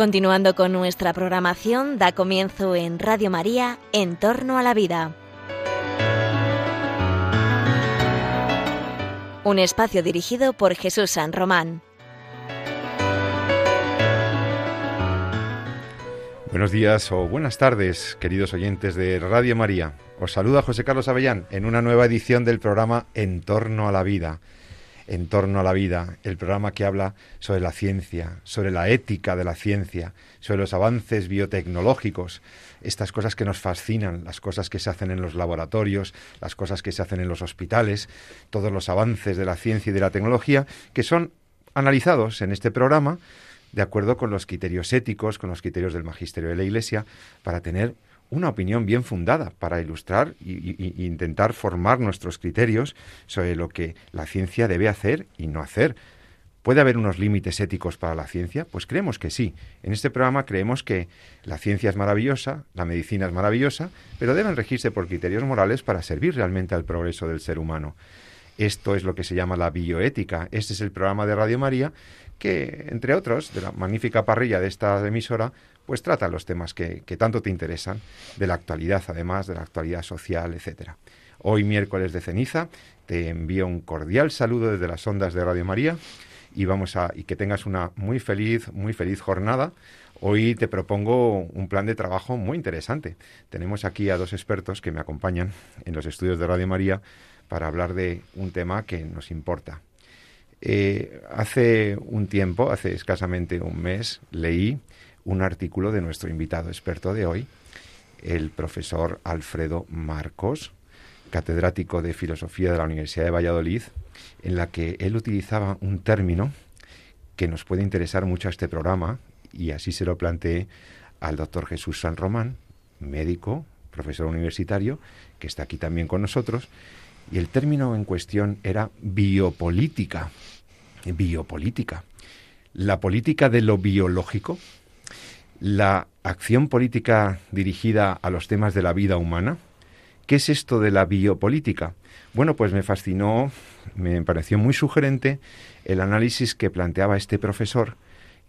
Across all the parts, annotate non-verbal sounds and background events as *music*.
Continuando con nuestra programación, da comienzo en Radio María, En torno a la vida. Un espacio dirigido por Jesús San Román. Buenos días o buenas tardes, queridos oyentes de Radio María. Os saluda José Carlos Avellán en una nueva edición del programa En torno a la vida en torno a la vida, el programa que habla sobre la ciencia, sobre la ética de la ciencia, sobre los avances biotecnológicos, estas cosas que nos fascinan, las cosas que se hacen en los laboratorios, las cosas que se hacen en los hospitales, todos los avances de la ciencia y de la tecnología que son analizados en este programa de acuerdo con los criterios éticos, con los criterios del magisterio de la Iglesia, para tener una opinión bien fundada para ilustrar e intentar formar nuestros criterios sobre lo que la ciencia debe hacer y no hacer. ¿Puede haber unos límites éticos para la ciencia? Pues creemos que sí. En este programa creemos que la ciencia es maravillosa, la medicina es maravillosa, pero deben regirse por criterios morales para servir realmente al progreso del ser humano. Esto es lo que se llama la bioética. Este es el programa de Radio María que, entre otros, de la magnífica parrilla de esta emisora, pues trata los temas que, tanto te interesan, de la actualidad además, de la actualidad social, etcétera. Hoy miércoles de ceniza te envío un cordial saludo desde las ondas de Radio María y vamos a y que tengas una muy feliz, muy feliz jornada. Hoy te propongo un plan de trabajo muy interesante. Tenemos aquí a dos expertos que me acompañan en los estudios de Radio María para hablar de un tema que nos importa. Eh, hace un tiempo, hace escasamente un mes, leí un artículo de nuestro invitado experto de hoy, el profesor Alfredo Marcos, catedrático de Filosofía de la Universidad de Valladolid, en la que él utilizaba un término que nos puede interesar mucho a este programa, y así se lo planteé al doctor Jesús San Román, médico, profesor universitario, que está aquí también con nosotros, y el término en cuestión era biopolítica. Biopolítica. La política de lo biológico, la acción política dirigida a los temas de la vida humana. ¿Qué es esto de la biopolítica? Bueno, pues me fascinó, me pareció muy sugerente el análisis que planteaba este profesor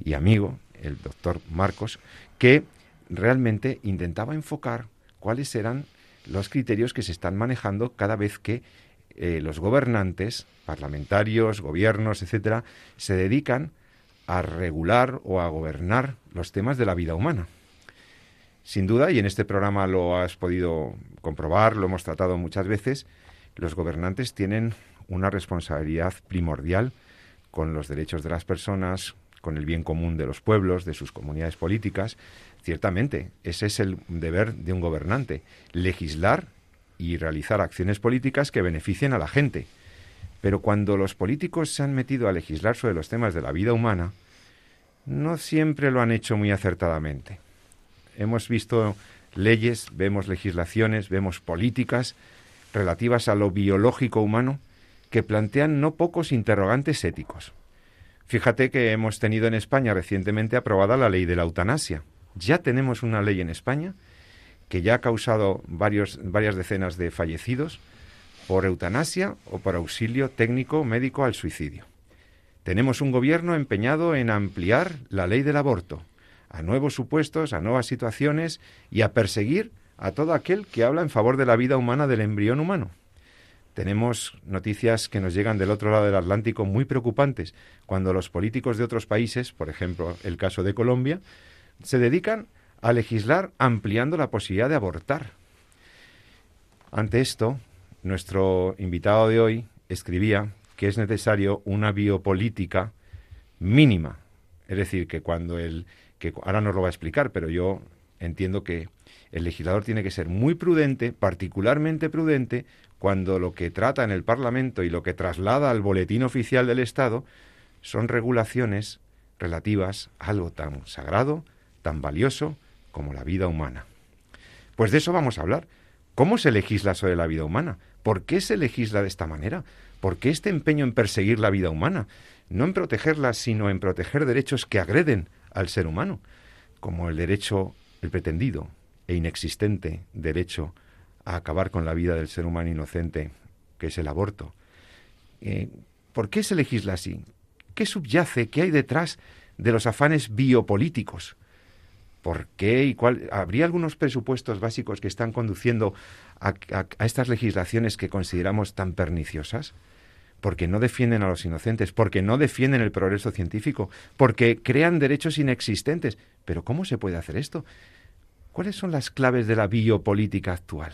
y amigo, el doctor Marcos, que realmente intentaba enfocar cuáles eran los criterios que se están manejando cada vez que eh, los gobernantes, parlamentarios, gobiernos, etcétera, se dedican a regular o a gobernar los temas de la vida humana. Sin duda, y en este programa lo has podido comprobar, lo hemos tratado muchas veces, los gobernantes tienen una responsabilidad primordial con los derechos de las personas, con el bien común de los pueblos, de sus comunidades políticas. Ciertamente, ese es el deber de un gobernante, legislar y realizar acciones políticas que beneficien a la gente. Pero cuando los políticos se han metido a legislar sobre los temas de la vida humana, no siempre lo han hecho muy acertadamente. Hemos visto leyes, vemos legislaciones, vemos políticas relativas a lo biológico humano que plantean no pocos interrogantes éticos. Fíjate que hemos tenido en España recientemente aprobada la ley de la eutanasia. Ya tenemos una ley en España que ya ha causado varias decenas de fallecidos por eutanasia o por auxilio técnico médico al suicidio. Tenemos un gobierno empeñado en ampliar la ley del aborto a nuevos supuestos, a nuevas situaciones y a perseguir a todo aquel que habla en favor de la vida humana del embrión humano. Tenemos noticias que nos llegan del otro lado del Atlántico muy preocupantes, cuando los políticos de otros países, por ejemplo el caso de Colombia, se dedican legislar ampliando la posibilidad de abortar. Ante esto, nuestro invitado de hoy escribía que es necesario una biopolítica mínima. Es decir, que cuando el que ahora nos lo va a explicar, pero yo entiendo que el legislador tiene que ser muy prudente, particularmente prudente, cuando lo que trata en el Parlamento y lo que traslada al boletín oficial del Estado son regulaciones relativas a algo tan sagrado, tan valioso como la vida humana. Pues de eso vamos a hablar. ¿Cómo se legisla sobre la vida humana? ¿Por qué se legisla de esta manera? ¿Por qué este empeño en perseguir la vida humana? No en protegerla, sino en proteger derechos que agreden al ser humano, como el derecho, el pretendido e inexistente derecho a acabar con la vida del ser humano inocente, que es el aborto. Eh, ¿Por qué se legisla así? ¿Qué subyace? ¿Qué hay detrás de los afanes biopolíticos? ¿Por qué y cuál? ¿Habría algunos presupuestos básicos que están conduciendo a, estas legislaciones que consideramos tan perniciosas? Porque no defienden a los inocentes, porque no defienden el progreso científico, porque crean derechos inexistentes. Pero ¿cómo se puede hacer esto? ¿Cuáles son las claves de la biopolítica actual?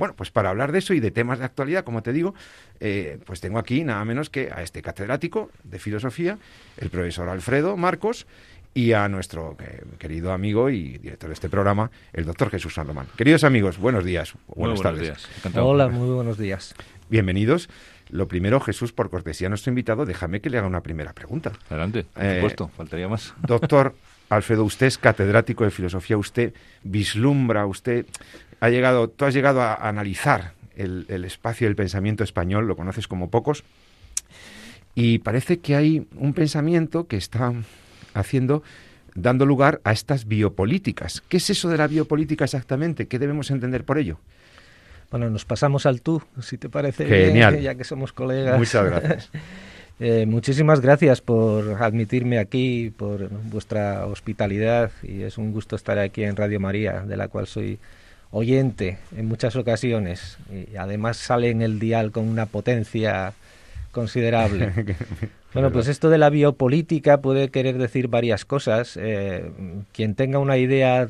Bueno, pues para hablar de eso y de temas de actualidad, como te digo, eh, pues tengo aquí nada menos que a este catedrático de filosofía, el profesor Alfredo Marcos, y a nuestro eh, querido amigo y director de este programa, el doctor Jesús San Román. Queridos amigos, buenos días. Buenos tardes. Días. Hola, muy buenos días. Bienvenidos. Lo primero, Jesús, por cortesía a nuestro invitado, déjame que le haga una primera pregunta. Adelante, por eh, supuesto, faltaría más. *laughs* Doctor Alfredo, usted es catedrático de filosofía, usted vislumbra, usted ha llegado, tú has llegado a analizar el, el espacio del pensamiento español, lo conoces como pocos, y parece que hay un pensamiento que está haciendo dando lugar a estas biopolíticas. ¿Qué es eso de la biopolítica exactamente? ¿Qué debemos entender por ello? Bueno, nos pasamos al tú, si te parece Genial. bien, *laughs* ya que somos colegas. Muchas *laughs* gracias. eh, muchísimas gracias por admitirme aquí, por vuestra hospitalidad y es un gusto estar aquí en Radio María, de la cual soy oyente en muchas ocasiones y además sale en el dial con una potencia considerable. *laughs* Bueno, pues esto de la biopolítica puede querer decir varias cosas. Eh, quien tenga una idea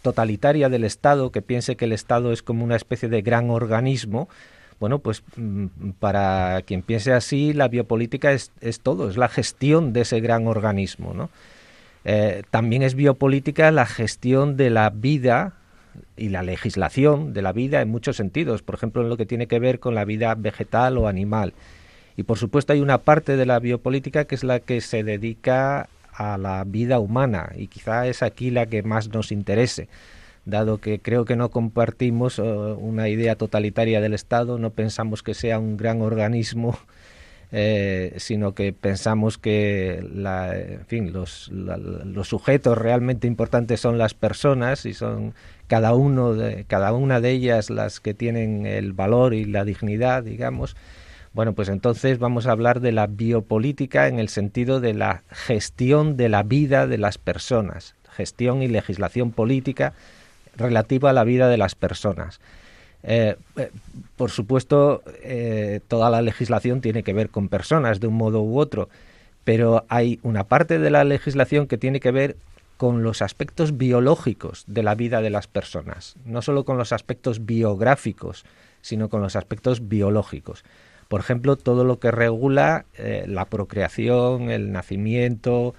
totalitaria del Estado, que piense que el Estado es como una especie de gran organismo, bueno, pues mm, para quien piense así, la biopolítica es, todo, es la gestión de ese gran organismo, ¿no? Eh, también es biopolítica la gestión de la vida y la legislación de la vida en muchos sentidos, por ejemplo, en lo que tiene que ver con la vida vegetal o animal. Y por supuesto hay una parte de la biopolítica que es la que se dedica a la vida humana y quizá es aquí la que más nos interese, dado que creo que no compartimos eh, una idea totalitaria del Estado, no pensamos que sea un gran organismo, *laughs* eh, sino que pensamos que la, en fin, los, los sujetos realmente importantes son las personas y son cada uno de, cada una de ellas las que tienen el valor y la dignidad, digamos, bueno, pues entonces vamos a hablar de la biopolítica en el sentido de la gestión de la vida de las personas, gestión y legislación política relativa a la vida de las personas. Eh, eh, por supuesto, eh, toda la legislación tiene que ver con personas de un modo u otro, pero hay una parte de la legislación que tiene que ver con los aspectos biológicos de la vida de las personas, no solo con los aspectos biográficos, sino con los aspectos biológicos. Por ejemplo, todo lo que regula eh, la procreación, el nacimiento,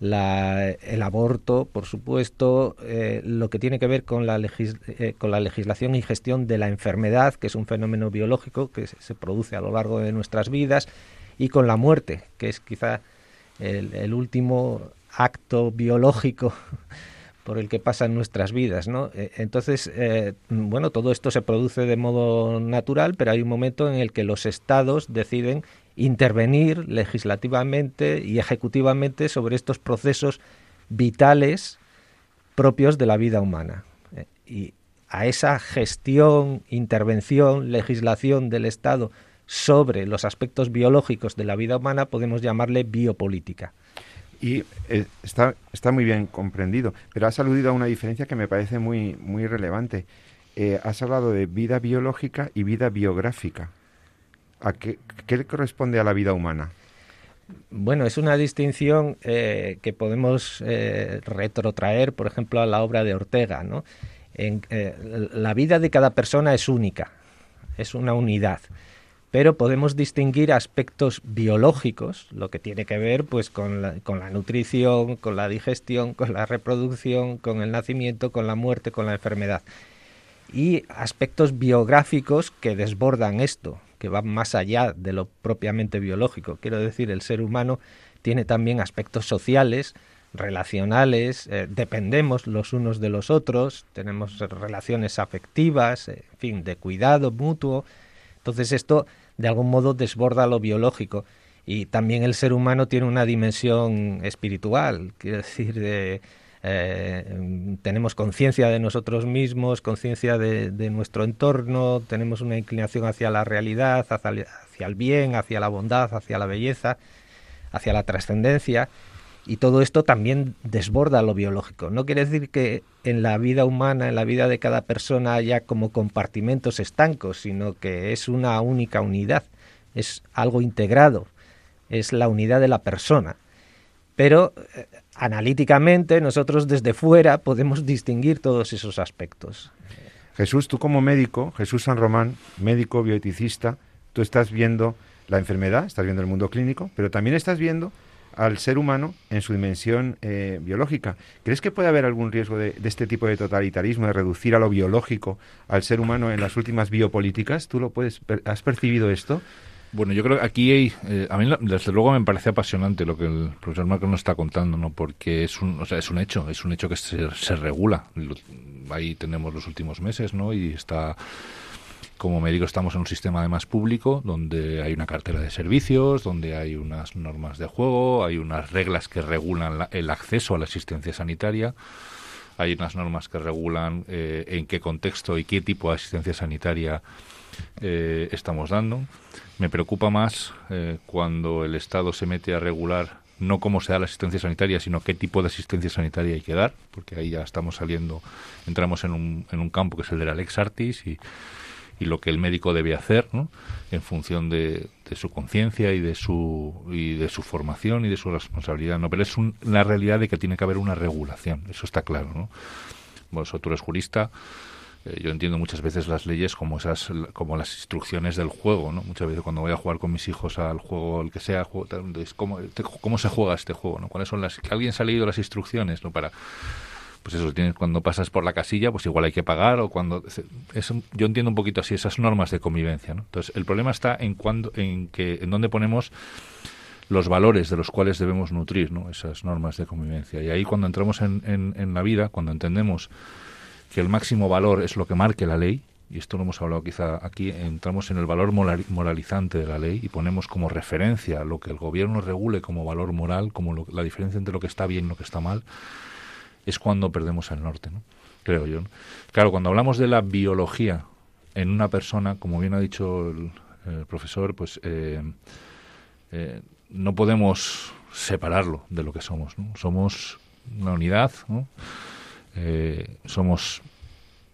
el aborto, por supuesto, eh, lo que tiene que ver con la, eh, con la legislación y gestión de la enfermedad, que es un fenómeno biológico que se, produce a lo largo de nuestras vidas, y con la muerte, que es quizá el último acto biológico *laughs* por el que pasan nuestras vidas, ¿no? Eh, entonces, eh, bueno, todo esto se produce de modo natural, pero hay un momento en el que los estados deciden intervenir legislativamente y ejecutivamente sobre estos procesos vitales propios de la vida humana. Eh, y a esa gestión, intervención, legislación del Estado sobre los aspectos biológicos de la vida humana podemos llamarle biopolítica. Y eh, está, está muy bien comprendido, pero has aludido a una diferencia que me parece muy, muy relevante. Eh, has hablado de vida biológica y vida biográfica. ¿A qué, le corresponde a la vida humana? Bueno, es una distinción eh, que podemos retrotraer, por ejemplo, a la obra de Ortega. ¿no? En, la vida de cada persona es única, es una unidad pero podemos distinguir aspectos biológicos, lo que tiene que ver pues con la, con la nutrición, con la digestión, con la reproducción, con el nacimiento, con la muerte, con la enfermedad. Y aspectos biográficos que desbordan esto, que van más allá de lo propiamente biológico. Quiero decir, el ser humano tiene también aspectos sociales, relacionales, eh, dependemos los unos de los otros, tenemos relaciones afectivas, en fin, de cuidado mutuo. Entonces esto de algún modo desborda lo biológico. Y también el ser humano tiene una dimensión espiritual, quiero decir, de, eh, tenemos conciencia de nosotros mismos, conciencia de, nuestro entorno, tenemos una inclinación hacia la realidad, hacia, hacia, el bien, hacia la bondad, hacia la belleza, hacia la trascendencia. Y todo esto también desborda lo biológico. No quiere decir que en la vida humana, en la vida de cada persona haya como compartimentos estancos, sino que es una única unidad, es algo integrado, es la unidad de la persona. Pero eh, analíticamente nosotros desde fuera podemos distinguir todos esos aspectos. Jesús, tú como médico, Jesús San Román, médico bioeticista, tú estás viendo la enfermedad, estás viendo el mundo clínico, pero también estás viendo al ser humano en su dimensión eh, biológica. ¿Crees que puede haber algún riesgo de, este tipo de totalitarismo, de reducir a lo biológico al ser humano en las últimas biopolíticas? ¿Tú lo puedes, has percibido esto? Bueno, yo creo que aquí hay, eh, a mí desde luego me parece apasionante lo que el profesor Marco nos está contando, ¿no? Porque es un, o sea, es un hecho, es un hecho que se, se regula. ahí tenemos los últimos meses, ¿no? Y está como médico estamos en un sistema además público donde hay una cartera de servicios, donde hay unas normas de juego, hay unas reglas que regulan el acceso a la asistencia sanitaria, hay unas normas que regulan eh, en qué contexto y qué tipo de asistencia sanitaria eh, estamos dando. Me preocupa más eh, cuando el Estado se mete a regular no cómo se da la asistencia sanitaria, sino qué tipo de asistencia sanitaria hay que dar, porque ahí ya estamos saliendo, entramos en un, en un campo que es el de la Lex Artis y y lo que el médico debe hacer ¿no? en función de, su conciencia y de su y de su formación y de su responsabilidad no pero es una realidad de que tiene que haber una regulación eso está claro no vosotros eres jurista eh, yo entiendo muchas veces las leyes como esas como las instrucciones del juego no muchas veces cuando voy a jugar con mis hijos al juego el que sea cómo, cómo se juega este juego no cuáles son las alguien se ha leído las instrucciones no para pues eso, tienes, cuando pasas por la casilla, pues igual hay que pagar o cuando... yo entiendo un poquito así esas normas de convivencia, ¿no? Entonces, el problema está en, cuando, en, que, en dónde ponemos los valores de los cuales debemos nutrir ¿no? esas normas de convivencia. Y ahí cuando entramos en, en, la vida, cuando entendemos que el máximo valor es lo que marque la ley, y esto lo hemos hablado quizá aquí, entramos en el valor moralizante de la ley y ponemos como referencia lo que el gobierno regule como valor moral, como la diferencia entre lo que está bien y lo que está mal, es cuando perdemos el norte, ¿no? creo yo. Claro, cuando hablamos de la biología en una persona, como bien ha dicho el, profesor, pues eh, eh, no podemos separarlo de lo que somos. Somos una unidad. Eh, somos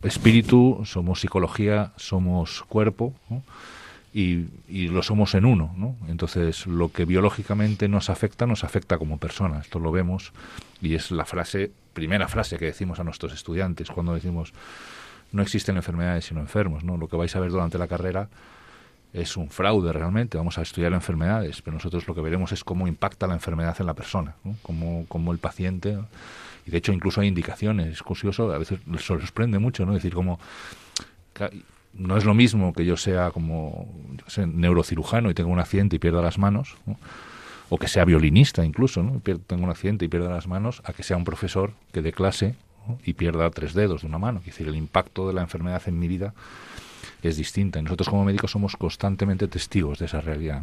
espíritu, somos psicología, somos cuerpo. ¿no? Y, lo somos en uno, ¿no? Entonces, lo que biológicamente nos afecta, nos afecta como persona. Esto lo vemos y es la frase, primera frase que decimos a nuestros estudiantes cuando decimos no existen enfermedades sino enfermos, ¿no? Lo que vais a ver durante la carrera es un fraude realmente, vamos a estudiar enfermedades, pero nosotros lo que veremos es cómo impacta la enfermedad en la persona, ¿no? cómo, el paciente, y de hecho incluso hay indicaciones, es curioso, a veces sorprende mucho, ¿no? decir, como no es lo mismo que yo sea como neurocirujano y tenga un accidente y pierda las manos, o que sea violinista incluso, ¿no? tenga un accidente y pierda las manos, a que sea un profesor que dé clase y pierda tres dedos de una mano. Es decir, el impacto de la enfermedad en mi vida es distinta. Nosotros como médicos somos constantemente testigos de esa realidad.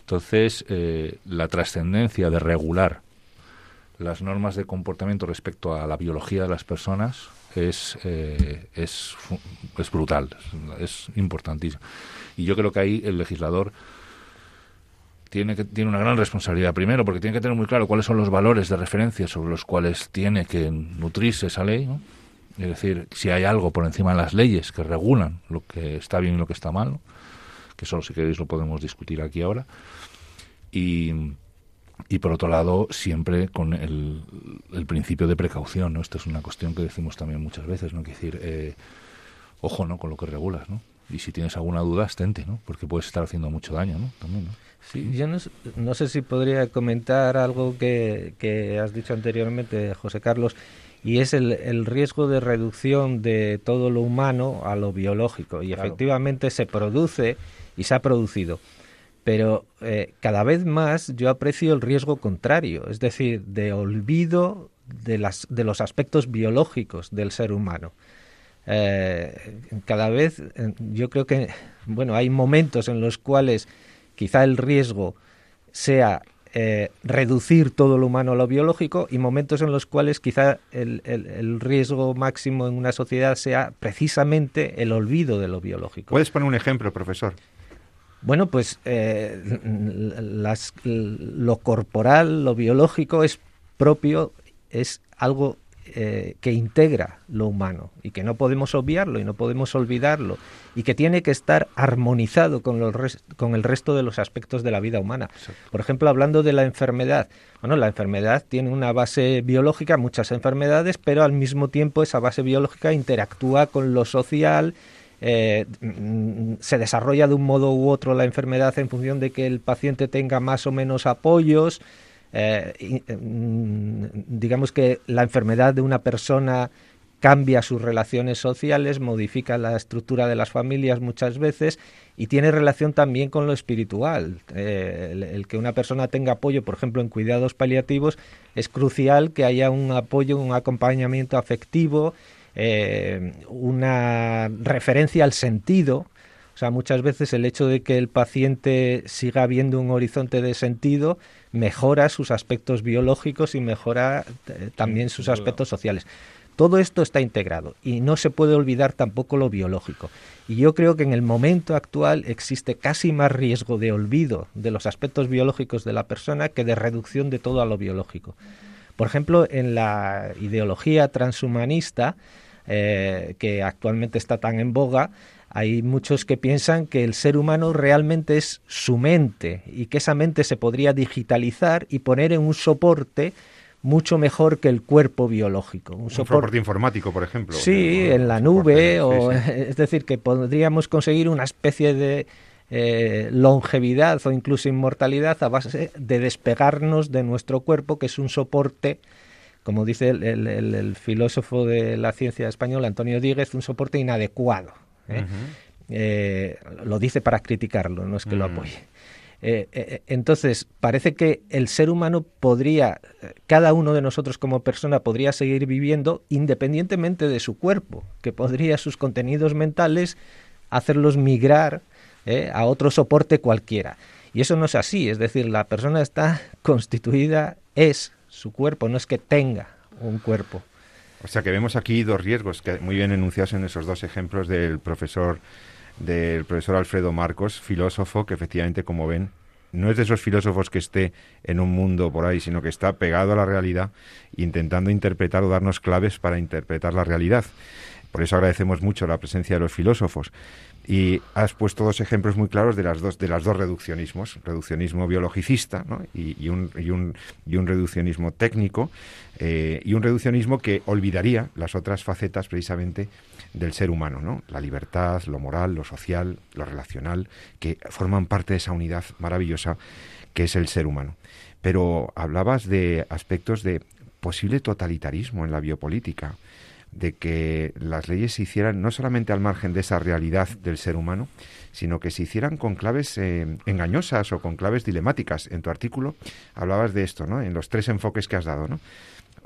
Entonces, eh, la trascendencia de regular las normas de comportamiento respecto a la biología de las personas es, eh, es, es, brutal, es, importantísimo. Y yo creo que ahí el legislador tiene, que, tiene una gran responsabilidad. Primero, porque tiene que tener muy claro cuáles son los valores de referencia sobre los cuales tiene que nutrirse esa ley. Es decir, si hay algo por encima de las leyes que regulan lo que está bien y lo que está mal, que solo si queréis lo podemos discutir aquí ahora. Y, y por otro lado siempre con el, el, principio de precaución no esto es una cuestión que decimos también muchas veces no que decir eh, ojo no con lo que regulas no y si tienes alguna duda estente no porque puedes estar haciendo mucho daño no también no sí yo no, no sé si podría comentar algo que, que has dicho anteriormente José Carlos y es el, el, riesgo de reducción de todo lo humano a lo biológico. Y efectivamente se produce y se ha producido pero eh, cada vez más yo aprecio el riesgo contrario, es decir, de olvido de, las, de los aspectos biológicos del ser humano. Eh, cada vez yo creo que bueno hay momentos en los cuales quizá el riesgo sea eh, reducir todo lo humano a lo biológico y momentos en los cuales quizá el, el, riesgo máximo en una sociedad sea precisamente el olvido de lo biológico. ¿Puedes poner un ejemplo, profesor? Bueno, pues eh, lo corporal, lo biológico es propio, es algo eh, que integra lo humano y que no podemos obviarlo y no podemos olvidarlo y que tiene que estar armonizado con, los con el resto de los aspectos de la vida humana. Por ejemplo, hablando de la enfermedad, bueno, la enfermedad tiene una base biológica, muchas enfermedades, pero al mismo tiempo esa base biológica interactúa con lo social, eh, mm, se desarrolla de un modo u otro la enfermedad en función de que el paciente tenga más o menos apoyos, eh, mm, digamos que la enfermedad de una persona cambia sus relaciones sociales, modifica la estructura de las familias muchas veces y tiene relación también con lo espiritual. Eh, el, que una persona tenga apoyo, por ejemplo, en cuidados paliativos, es crucial que haya un apoyo, un acompañamiento afectivo, eh, una referencia al sentido. O sea, muchas veces el hecho de que el paciente siga viendo un horizonte de sentido mejora sus aspectos biológicos y mejora eh, también sus aspectos sociales. Todo esto está integrado y no se puede olvidar tampoco lo biológico. Y yo creo que en el momento actual existe casi más riesgo de olvido de los aspectos biológicos de la persona que de reducción de todo a lo biológico. Por ejemplo, en la ideología transhumanista, eh, que actualmente está tan en boga, hay muchos que piensan que el ser humano realmente es su mente y que esa mente se podría digitalizar y poner en un soporte mucho mejor que el cuerpo biológico. Un, soporte informático, por ejemplo. Sí, en la nube, o, *laughs* es decir, que podríamos conseguir una especie de eh, longevidad o incluso inmortalidad a base de despegarnos de nuestro cuerpo, que es un soporte como dice el, filósofo de la ciencia española, Antonio Díguez, un soporte inadecuado. ¿eh? Eh, lo dice para criticarlo, no es que lo mm. apoye. Eh, entonces, parece que el ser humano podría, cada uno de nosotros como persona podría seguir viviendo independientemente de su cuerpo, que podría sus contenidos mentales hacerlos migrar a otro soporte cualquiera. Y eso no es así, es decir, la persona está constituida, es su cuerpo, no es que tenga un cuerpo. O sea que vemos aquí dos riesgos que muy bien enunciados en esos dos ejemplos del profesor del profesor Alfredo Marcos, filósofo, que efectivamente, como ven, no es de esos filósofos que esté en un mundo por ahí, sino que está pegado a la realidad, intentando interpretar o darnos claves para interpretar la realidad. Por eso agradecemos mucho la presencia de los filósofos. Y has puesto dos ejemplos muy claros de las dos, de las dos reduccionismos, reduccionismo biologicista y, un, y, un, y, un, reduccionismo técnico, eh, y un reduccionismo que olvidaría las otras facetas precisamente del ser humano, ¿no? la libertad, lo moral, lo social, lo relacional, que forman parte de esa unidad maravillosa que es el ser humano. Pero hablabas de aspectos de posible totalitarismo en la biopolítica de que las leyes se hicieran no solamente al margen de esa realidad del ser humano, sino que se hicieran con claves eh, engañosas o con claves dilemáticas. En tu artículo hablabas de esto, ¿no? En los tres enfoques que has dado, ¿no?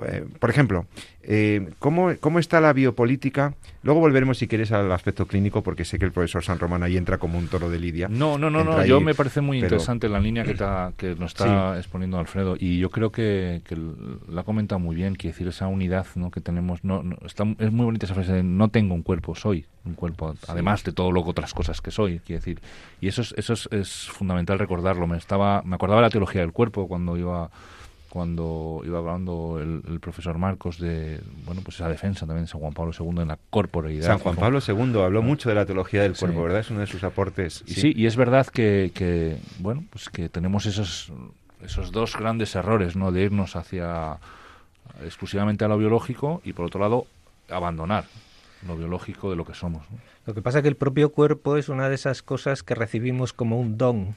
Eh, por ejemplo, eh, ¿cómo, está la biopolítica? Luego volveremos, si quieres, al aspecto clínico, porque sé que el profesor San Román ahí entra como un toro de Lidia. No, no, no, no. yo me parece muy interesante la línea que, que nos está exponiendo Alfredo, y yo creo que, la comenta muy bien, quiere decir, esa unidad ¿no? que tenemos. No, está, es muy bonita esa frase de no tengo un cuerpo, soy un cuerpo, además de todo lo otras cosas que soy, quiere decir. Y eso es, eso es, es fundamental recordarlo. Me, estaba, me acordaba de la teología del cuerpo cuando iba cuando iba hablando el, profesor Marcos de bueno pues esa defensa también de San Juan Pablo II en la corporeidad. San Juan Pablo II habló mucho de la teología del cuerpo, ¿verdad? Es uno de sus aportes. Y sí. y es verdad que, que, bueno pues que tenemos esos esos dos grandes errores, ¿no? De irnos hacia exclusivamente a lo biológico y por otro lado abandonar lo biológico de lo que somos. Lo que pasa es que el propio cuerpo es una de esas cosas que recibimos como un don.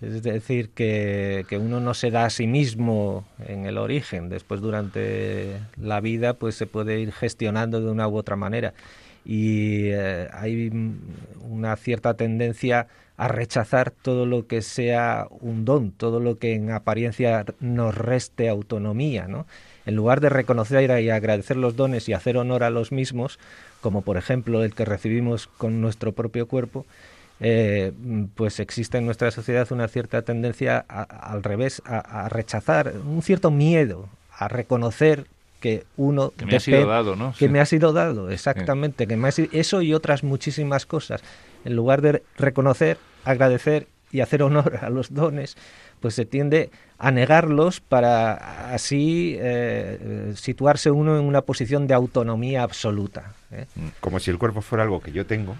Es decir, que, uno no se da a sí mismo en el origen. Después, durante la vida, pues se puede ir gestionando de una u otra manera. Y eh, hay una cierta tendencia a rechazar todo lo que sea un don, todo lo que en apariencia nos reste autonomía, ¿no? En lugar de reconocer y agradecer los dones y hacer honor a los mismos, como por ejemplo el que recibimos con nuestro propio cuerpo, eh, pues existe en nuestra sociedad una cierta tendencia al revés, a, rechazar, un cierto miedo a reconocer que uno que me ha sido dado, ¿no? Que me ha sido dado, exactamente, que me eso y otras muchísimas cosas. En lugar de reconocer agradecer y hacer honor a los dones, pues se tiende a negarlos para así eh, situarse uno en una posición de autonomía absoluta. ¿eh? Como si el cuerpo fuera algo que yo tengo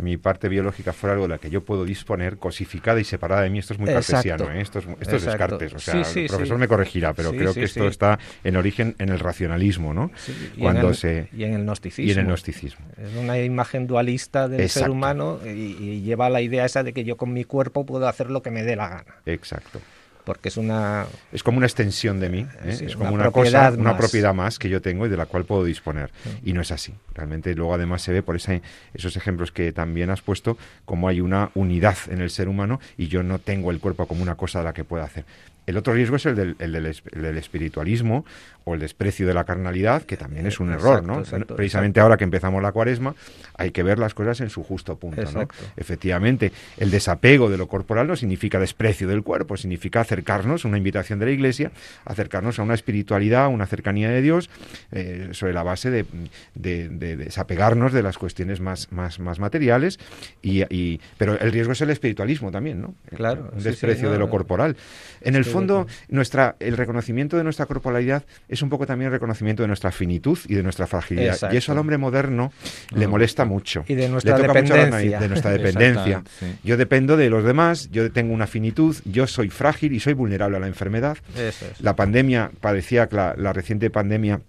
mi parte biológica fuera algo de la que yo puedo disponer, cosificada y separada de mí. Esto es muy cartesiano, ¿eh? esto, es, esto es Descartes. O sea, el profesor me corregirá, pero creo que esto está en origen en el racionalismo, ¿no? Cuando y se y en el gnosticismo. Y en el gnosticismo. Es una imagen dualista del ser humano y, y lleva la idea esa de que yo con mi cuerpo puedo hacer lo que me dé la gana. Exacto porque es una es como una extensión de mí ¿eh? es como una, cosa una propiedad más que yo tengo y de la cual puedo disponer. Y no es así. Realmente luego además se ve por esa, esos ejemplos que también has puesto como hay una unidad en el ser humano y yo no tengo el cuerpo como una cosa de la que pueda hacer el otro riesgo es el del, el del, espiritualismo o el desprecio de la carnalidad, que también es un error, ¿no? Precisamente ahora que empezamos la cuaresma, hay que ver las cosas en su justo punto, ¿no? Efectivamente, el desapego de lo corporal no significa desprecio del cuerpo, significa acercarnos, una invitación de la Iglesia, acercarnos a una espiritualidad, a una cercanía de Dios, eh, sobre la base de, desapegarnos de las cuestiones más, más, más materiales, y, pero el riesgo es el espiritualismo también, ¿no? Claro. Un desprecio de lo corporal. En el fondo, nuestra, el reconocimiento de nuestra corporalidad es un poco también el reconocimiento de nuestra finitud y de nuestra fragilidad. Y eso al hombre moderno le molesta mucho. Y de nuestra dependencia. de nuestra dependencia. Yo dependo de los demás, yo tengo una finitud, yo soy frágil y soy vulnerable a la enfermedad. La pandemia, parecía la, la reciente pandemia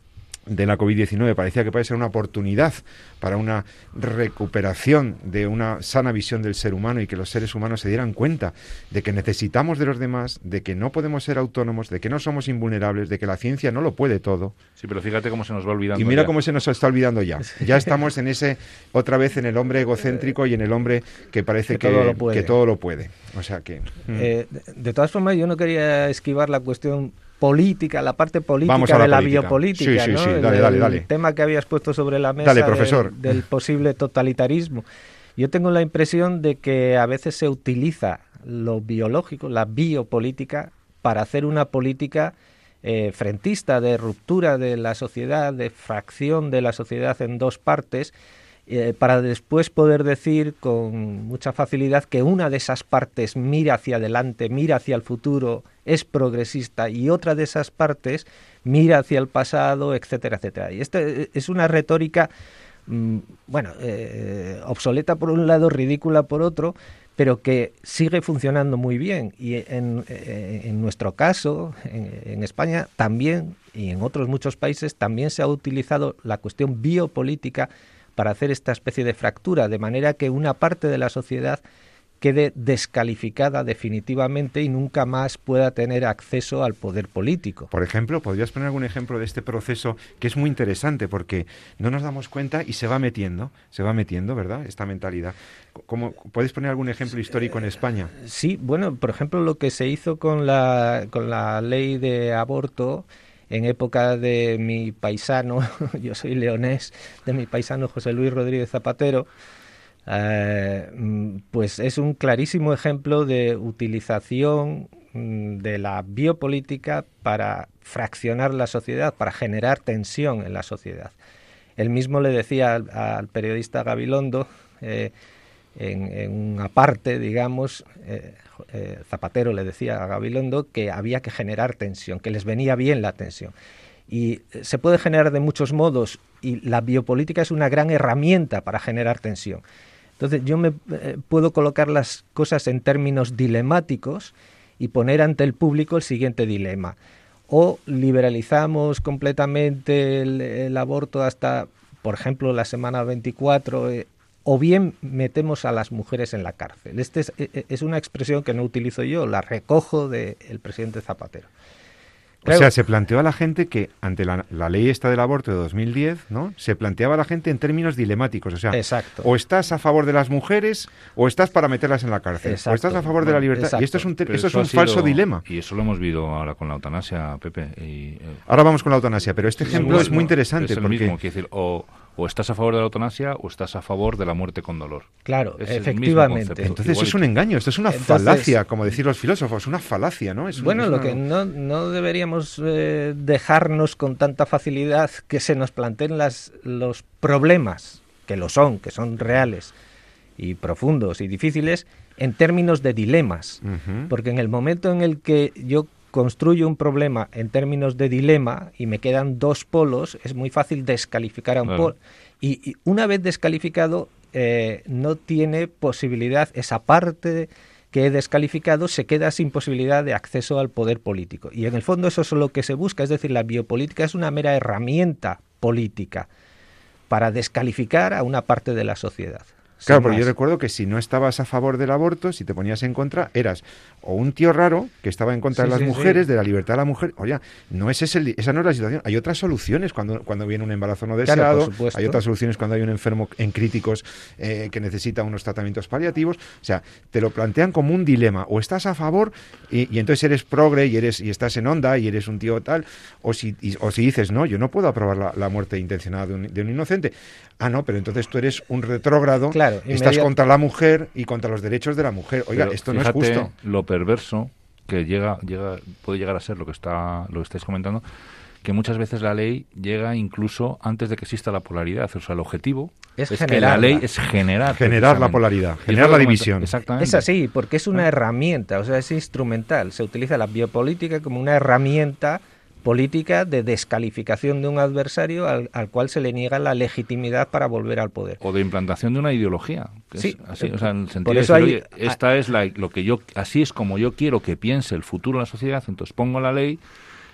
de la COVID-19 parecía que puede ser una oportunidad para una recuperación de una sana visión del ser humano y que los seres humanos se dieran cuenta de que necesitamos de los demás, de que no podemos ser autónomos, de que no somos invulnerables, de que la ciencia no lo puede todo. Sí, pero fíjate cómo se nos va olvidando. Y mira cómo se nos está olvidando ya. Ya estamos en ese, otra vez en el hombre egocéntrico y en el hombre que parece que, todo, lo puede. que todo lo puede. O sea que... Eh, de todas formas, yo no quería esquivar la cuestión política, la parte política de la, biopolítica, ¿no? el, tema que habías puesto sobre la mesa Del, posible totalitarismo. Yo tengo la impresión de que a veces se utiliza lo biológico, la biopolítica, para hacer una política eh, frentista de ruptura de la sociedad, de fracción de la sociedad en dos partes, eh, para después poder decir con mucha facilidad que una de esas partes mira hacia adelante, mira hacia el futuro, es progresista y otra de esas partes mira hacia el pasado, etcétera, etcétera. Y esto eh, es una retórica, mm, bueno, eh, obsoleta por un lado, ridícula por otro, pero que sigue funcionando muy bien. Y en, nuestro caso, en, España, también, y en otros muchos países, también se ha utilizado la cuestión biopolítica para hacer esta especie de fractura, de manera que una parte de la sociedad quede descalificada definitivamente y nunca más pueda tener acceso al poder político. Por ejemplo, ¿podrías poner algún ejemplo de este proceso que es muy interesante porque no nos damos cuenta y se va metiendo, se va metiendo, ¿verdad? Esta mentalidad. ¿Cómo, ¿Puedes poner algún ejemplo histórico en España? Sí, bueno, por ejemplo, lo que se hizo con la, con la ley de aborto en época de mi paisano, *laughs* yo soy leonés, de mi paisano José Luis Rodríguez Zapatero, eh, pues es un clarísimo ejemplo de utilización mm, de la biopolítica para fraccionar la sociedad, para generar tensión en la sociedad. Él mismo le decía al, periodista Gabilondo, eh, en, una parte, digamos, eh, eh, Zapatero le decía a Gabilondo que había que generar tensión, que les venía bien la tensión. Y eh, se puede generar de muchos modos y la biopolítica es una gran herramienta para generar tensión. Entonces yo me puedo colocar las cosas en términos dilemáticos y poner ante el público el siguiente dilema. O liberalizamos completamente el, aborto hasta, por ejemplo, la semana 24 o bien metemos a las mujeres en la cárcel. Esta es, e, e, es, una expresión que no utilizo yo, la recojo del presidente Zapatero. O sea, se planteó a la gente que ante la, ley esta del aborto de 2010, ¿no? Se planteaba a la gente en términos dilemáticos, o sea, o estás a favor de las mujeres o estás para meterlas en la cárcel, o estás a favor de la libertad. Y esto es un, eso es un falso dilema. Y eso lo hemos visto ahora con la eutanasia, Pepe. Y, eh, ahora vamos con la eutanasia, pero este ejemplo es muy interesante. Es el mismo, quiere decir, o o estás a favor de la eutanasia o estás a favor de la muerte con dolor. Claro, efectivamente. Entonces es un engaño, esto es una falacia, como decir los filósofos, una falacia, ¿no? Es bueno, lo que no, no deberíamos eh, dejarnos con tanta facilidad que se nos planteen las, los problemas, que lo son, que son reales y profundos y difíciles, en términos de dilemas, porque en el momento en el que yo construyo un problema en términos de dilema y me quedan dos polos, es muy fácil descalificar a un polo. Y, una vez descalificado, eh, no tiene posibilidad, esa parte que he descalificado se queda sin posibilidad de acceso al poder político. Y en el fondo eso es lo que se busca, es decir, la biopolítica es una mera herramienta política para descalificar a una parte de la sociedad. Claro, porque yo recuerdo que si no estabas a favor del aborto, si te ponías en contra, eras o un tío raro que estaba en contra de las mujeres, de la libertad de la mujer. Oye, no es ese esa no es la situación. Hay otras soluciones cuando, cuando viene un embarazo no deseado, hay otras soluciones cuando hay un enfermo en críticos eh, que necesita unos tratamientos paliativos. O sea, te lo plantean como un dilema. O estás a favor y, entonces eres progre y eres y estás en onda y eres un tío tal, o si, o si dices, no, yo no puedo aprobar la, muerte intencionada de un, de un inocente. Ah, no, pero entonces tú eres un retrógrado, estás contra la mujer y contra los derechos de la mujer. Oiga, esto no es justo. Lo perverso que llega, llega, puede llegar a ser lo que está, lo que estáis comentando, que muchas veces la ley llega incluso antes de que exista la polaridad. O sea, el objetivo es, que la ley es generar. Generar la polaridad, generar la división. Exactamente. Es así, porque es una ah. herramienta, o sea, es instrumental. Se utiliza la biopolítica como una herramienta política de descalificación de un adversario al, cual se le niega la legitimidad para volver al poder. O de implantación de una ideología. sí, así, o sea, en el sentido de esta es la, lo que yo, así es como yo quiero que piense el futuro de la sociedad, entonces pongo la ley,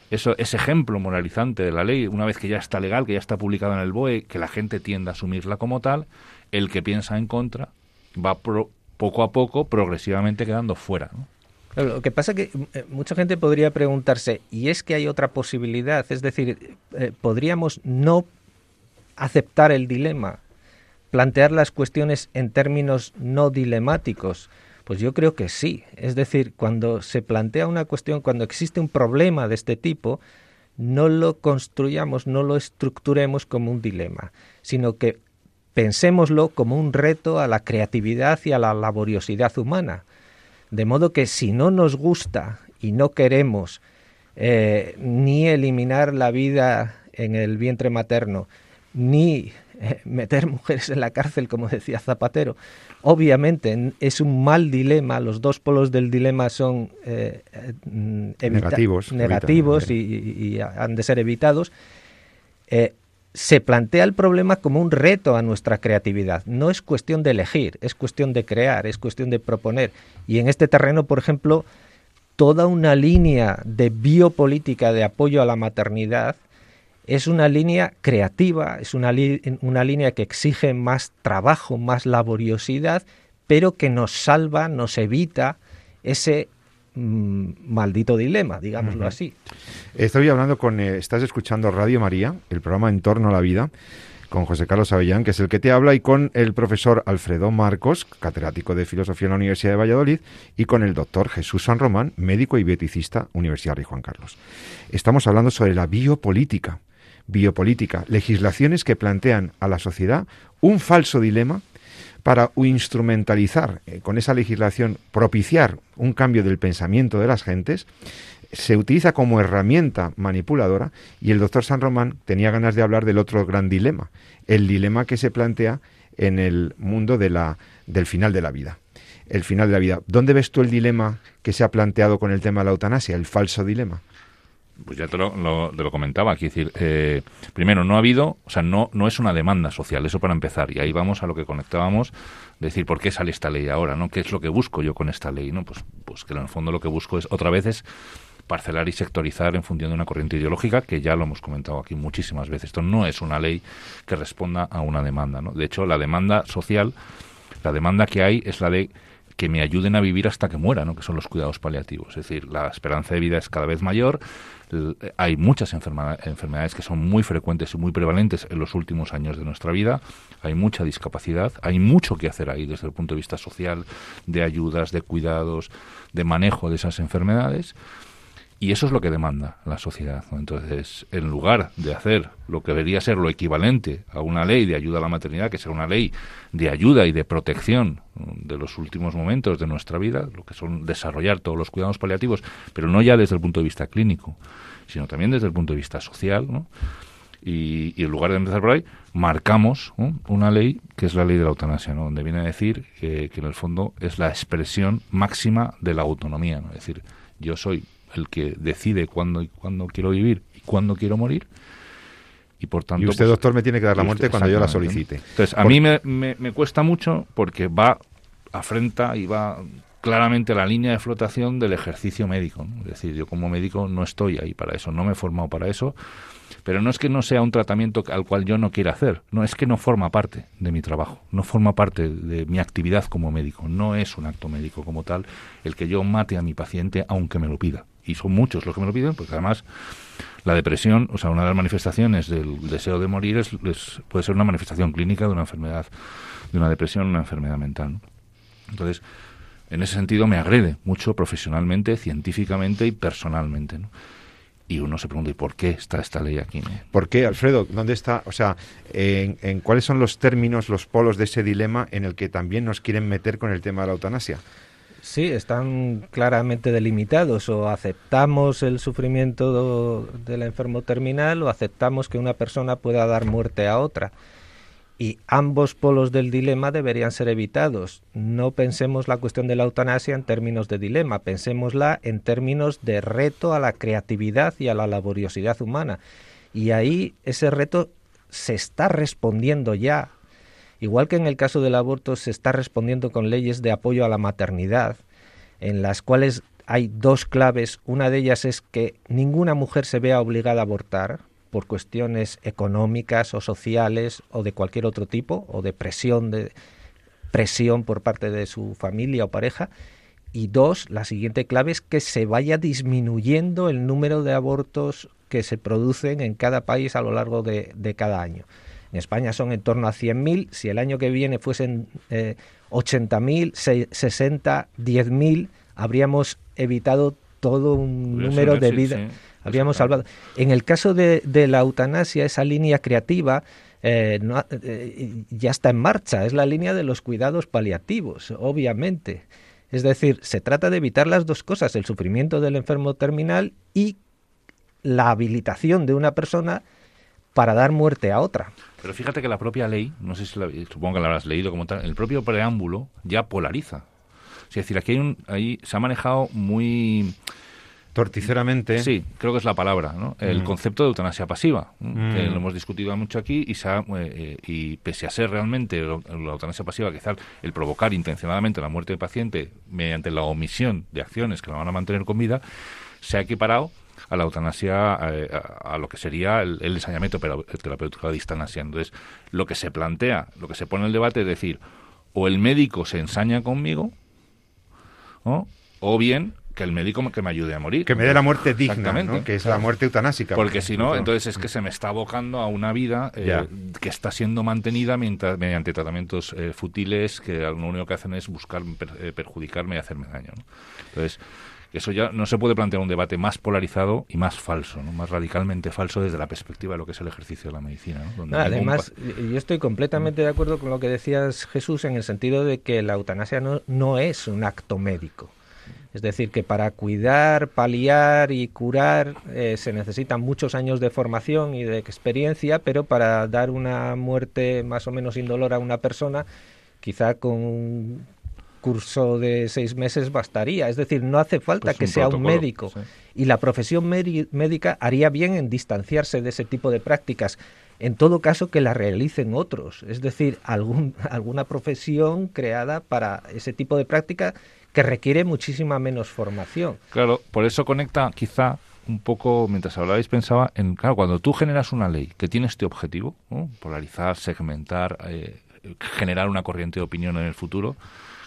eso, ese ejemplo moralizante de la ley, una vez que ya está legal, que ya está publicada en el BOE, que la gente tienda a asumirla como tal, el que piensa en contra va poco a poco, progresivamente quedando fuera. ¿no? Lo que pasa es que eh, mucha gente podría preguntarse, ¿y es que hay otra posibilidad? Es decir, eh, ¿podríamos no aceptar el dilema? ¿Plantear las cuestiones en términos no dilemáticos? Pues yo creo que sí. Es decir, cuando se plantea una cuestión, cuando existe un problema de este tipo, no lo construyamos, no lo estructuremos como un dilema, sino que pensémoslo como un reto a la creatividad y a la laboriosidad humana de modo que si no nos gusta y no queremos eh, ni eliminar la vida en el vientre materno, ni eh, meter mujeres en la cárcel, como decía Zapatero, obviamente es un mal dilema, los dos polos del dilema son eh, negativos, negativos y, han de ser evitados se plantea el problema como un reto a nuestra creatividad. No es cuestión de elegir, es cuestión de crear, es cuestión de proponer. Y en este terreno, por ejemplo, toda una línea de biopolítica de apoyo a la maternidad es una línea creativa, es una, una línea que exige más trabajo, más laboriosidad, pero que nos salva, nos evita ese Mm, maldito dilema, digámoslo así. Estoy hablando con, eh, estás escuchando Radio María, el programa En torno a la vida, con José Carlos Avellán, que es el que te habla, y con el profesor Alfredo Marcos, catedrático de Filosofía en la Universidad de Valladolid, y con el doctor Jesús San Román, médico y bioeticista, Universidad Rey Juan Carlos. Estamos hablando sobre la biopolítica. Biopolítica, legislaciones que plantean a la sociedad un falso dilema para instrumentalizar eh, con esa legislación, propiciar un cambio del pensamiento de las gentes, se utiliza como herramienta manipuladora y el doctor San Román tenía ganas de hablar del otro gran dilema, el dilema que se plantea en el mundo de la, del final de la vida. El final de la vida. ¿Dónde ves tú el dilema que se ha planteado con el tema de la eutanasia, el falso dilema? Pues ya te lo, lo, comentaba, aquí decir, eh, primero, no ha habido, o sea, no, no es una demanda social, eso para empezar, y ahí vamos a lo que conectábamos, decir, ¿por qué sale esta ley ahora? ¿no? ¿Qué es lo que busco yo con esta ley? ¿no? Pues, pues que en el fondo lo que busco es, otra vez, es parcelar y sectorizar en función de una corriente ideológica, que ya lo hemos comentado aquí muchísimas veces. Esto no es una ley que responda a una demanda, ¿no? De hecho, la demanda social, la demanda que hay es la de que me ayuden a vivir hasta que muera, ¿no? que son los cuidados paliativos. Es decir, la esperanza de vida es cada vez mayor, hay muchas enfermedades que son muy frecuentes y muy prevalentes en los últimos años de nuestra vida, hay mucha discapacidad, hay mucho que hacer ahí desde el punto de vista social, de ayudas, de cuidados, de manejo de esas enfermedades. Y eso es lo que demanda la sociedad. Entonces, en lugar de hacer lo que debería ser lo equivalente a una ley de ayuda a la maternidad, que sea una ley de ayuda y de protección de los últimos momentos de nuestra vida, lo que son desarrollar todos los cuidados paliativos, pero no ya desde el punto de vista clínico, sino también desde el punto de vista social, Y, en lugar de empezar por ahí, marcamos una ley que es la ley de la eutanasia, ¿no? donde viene a decir que, en el fondo es la expresión máxima de la autonomía. ¿no? Es decir, yo soy el que decide cuándo y cuándo quiero vivir y cuándo quiero morir. Y por tanto. Y usted, pues, doctor, me tiene que dar la muerte cuando yo la solicite. Entonces, a mí me, me, cuesta mucho porque va, afrenta y va claramente la línea de flotación del ejercicio médico. Es decir, yo como médico no estoy ahí para eso, no me he formado para eso pero no es que no sea un tratamiento al cual yo no quiera hacer, no es que no forma parte de mi trabajo, no forma parte de mi actividad como médico, no es un acto médico como tal el que yo mate a mi paciente aunque me lo pida. Y son muchos los que me lo piden, porque además la depresión, o sea, una de las manifestaciones del deseo de morir es, puede ser una manifestación clínica de una enfermedad, de una depresión, una enfermedad mental. Entonces, en ese sentido me agrede mucho profesionalmente, científicamente y personalmente. y uno se pregunta, ¿y por qué está esta ley aquí? ¿Por qué, Alfredo? ¿Dónde está? O sea, en, cuáles son los términos, los polos de ese dilema en el que también nos quieren meter con el tema de la eutanasia? Sí, están claramente delimitados. O aceptamos el sufrimiento del enfermo terminal o aceptamos que una persona pueda dar muerte a otra y ambos polos del dilema deberían ser evitados. No pensemos la cuestión de la eutanasia en términos de dilema, pensémosla en términos de reto a la creatividad y a la laboriosidad humana. Y ahí ese reto se está respondiendo ya. Igual que en el caso del aborto se está respondiendo con leyes de apoyo a la maternidad, en las cuales hay dos claves. Una de ellas es que ninguna mujer se vea obligada a abortar, por cuestiones económicas o sociales o de cualquier otro tipo o de presión de presión por parte de su familia o pareja y dos, la siguiente clave es que se vaya disminuyendo el número de abortos que se producen en cada país a lo largo de, cada año. En España son en torno a 100.000, si el año que viene fuesen eh, 80.000, 60, 10.000, habríamos evitado todo un número de vidas habíamos salvado. En el caso de, la eutanasia, esa línea creativa eh, eh, ya está en marcha, es la línea de los cuidados paliativos, obviamente. Es decir, se trata de evitar las dos cosas, el sufrimiento del enfermo terminal y la habilitación de una persona para dar muerte a otra. Pero fíjate que la propia ley, no sé si la, supongo que la habrás leído como tal, el propio preámbulo ya polariza. Es decir, aquí hay un, ahí se ha manejado muy torticeramente. Sí, creo que es la palabra, ¿no? El mm. concepto de eutanasia pasiva, que mm. lo hemos discutido mucho aquí y, eh, eh, y pese a ser realmente la eutanasia pasiva, quizás el provocar intencionadamente la muerte del paciente mediante la omisión de acciones que la van a mantener con vida, se ha equiparado a la eutanasia, eh, a, lo que sería el, el ensañamiento terapéutico a distancia. Entonces, lo que se plantea, lo que se pone en el debate es decir, o el médico se ensaña conmigo, o bien que el médico que me ayude a morir. Que me dé la muerte digna, ¿no? que es la muerte eutanásica. Porque si no, entonces es que se me está abocando a una vida eh, que está siendo mantenida mientras, mediante tratamientos eh, futiles que lo único que hacen es buscar eh, perjudicarme y hacerme daño. Entonces, eso ya no se puede plantear un debate más polarizado y más falso, ¿no? más radicalmente falso desde la perspectiva de lo que es el ejercicio de la medicina. además, yo estoy completamente de acuerdo con lo que decías, Jesús, en el sentido de que la eutanasia no, no es un acto médico. Es decir, que para cuidar, paliar y curar eh, se necesitan muchos años de formación y de experiencia, pero para dar una muerte más o menos indolora a una persona, quizá con curso de seis meses bastaría. Es decir, no hace falta pues que sea un médico. Y la profesión médica haría bien en distanciarse de ese tipo de prácticas. En todo caso, que la realicen otros. Es decir, algún, *laughs* alguna profesión creada para ese tipo de práctica que requiere muchísima menos formación. Claro, por eso conecta quizá un poco, mientras hablabais, pensaba en, claro, cuando tú generas una ley que tiene este objetivo, polarizar, segmentar, eh, generar una corriente de opinión en el futuro,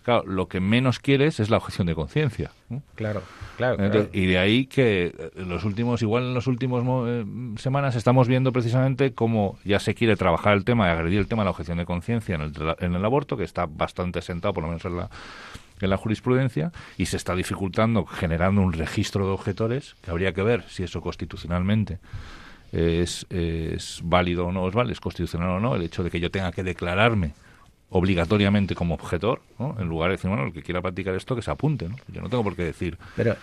claro, lo que menos quieres es la objeción de conciencia. Claro, claro, Y de ahí que en los últimos, igual en los últimos eh, semanas estamos viendo precisamente cómo ya se quiere trabajar el tema y agredir el tema de la objeción de conciencia en el, en el aborto, que está bastante sentado, por lo menos en la en la jurisprudencia y se está dificultando generando un registro de objetores que habría que ver si eso constitucionalmente es, es válido o no es válido, es constitucional o no, el hecho de que yo tenga que declararme obligatoriamente como objetor, ¿no? en lugar de decir, bueno, el que quiera practicar esto, que se apunte. ¿no? Yo no tengo por qué decir. Pero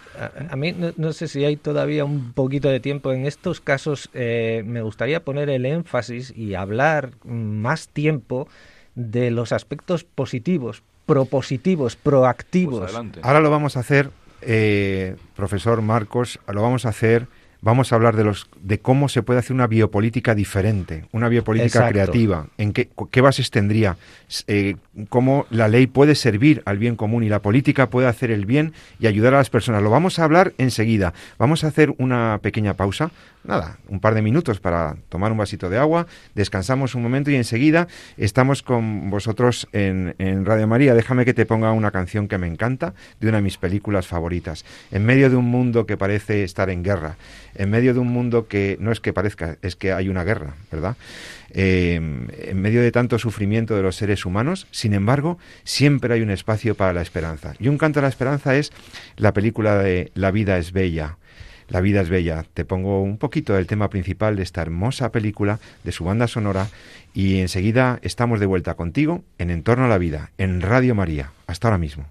a, mí no, sé si hay todavía un poquito de tiempo. En estos casos eh, me gustaría poner el énfasis y hablar más tiempo de los aspectos positivos, propositivos, proactivos. Pues Ahora lo vamos a hacer, eh, profesor Marcos, lo vamos a hacer vamos a hablar de los de cómo se puede hacer una biopolítica diferente, una biopolítica creativa, en qué, qué bases tendría, eh, cómo la ley puede servir al bien común y la política puede hacer el bien y ayudar a las personas. Lo vamos a hablar enseguida. Vamos a hacer una pequeña pausa, nada, un par de minutos para tomar un vasito de agua, descansamos un momento y enseguida estamos con vosotros en, en Radio María. Déjame que te ponga una canción que me encanta, de una de mis películas favoritas. En medio de un mundo que parece estar en guerra, en medio de un mundo que no es que parezca, es que hay una guerra, ¿verdad? Eh, en medio de tanto sufrimiento de los seres humanos, sin embargo, siempre hay un espacio para la esperanza. Y un canto a la esperanza es la película de La vida es bella. La vida es bella. Te pongo un poquito del tema principal de esta hermosa película, de su banda sonora, y enseguida estamos de vuelta contigo en Entorno a la Vida, en Radio María. Hasta ahora mismo.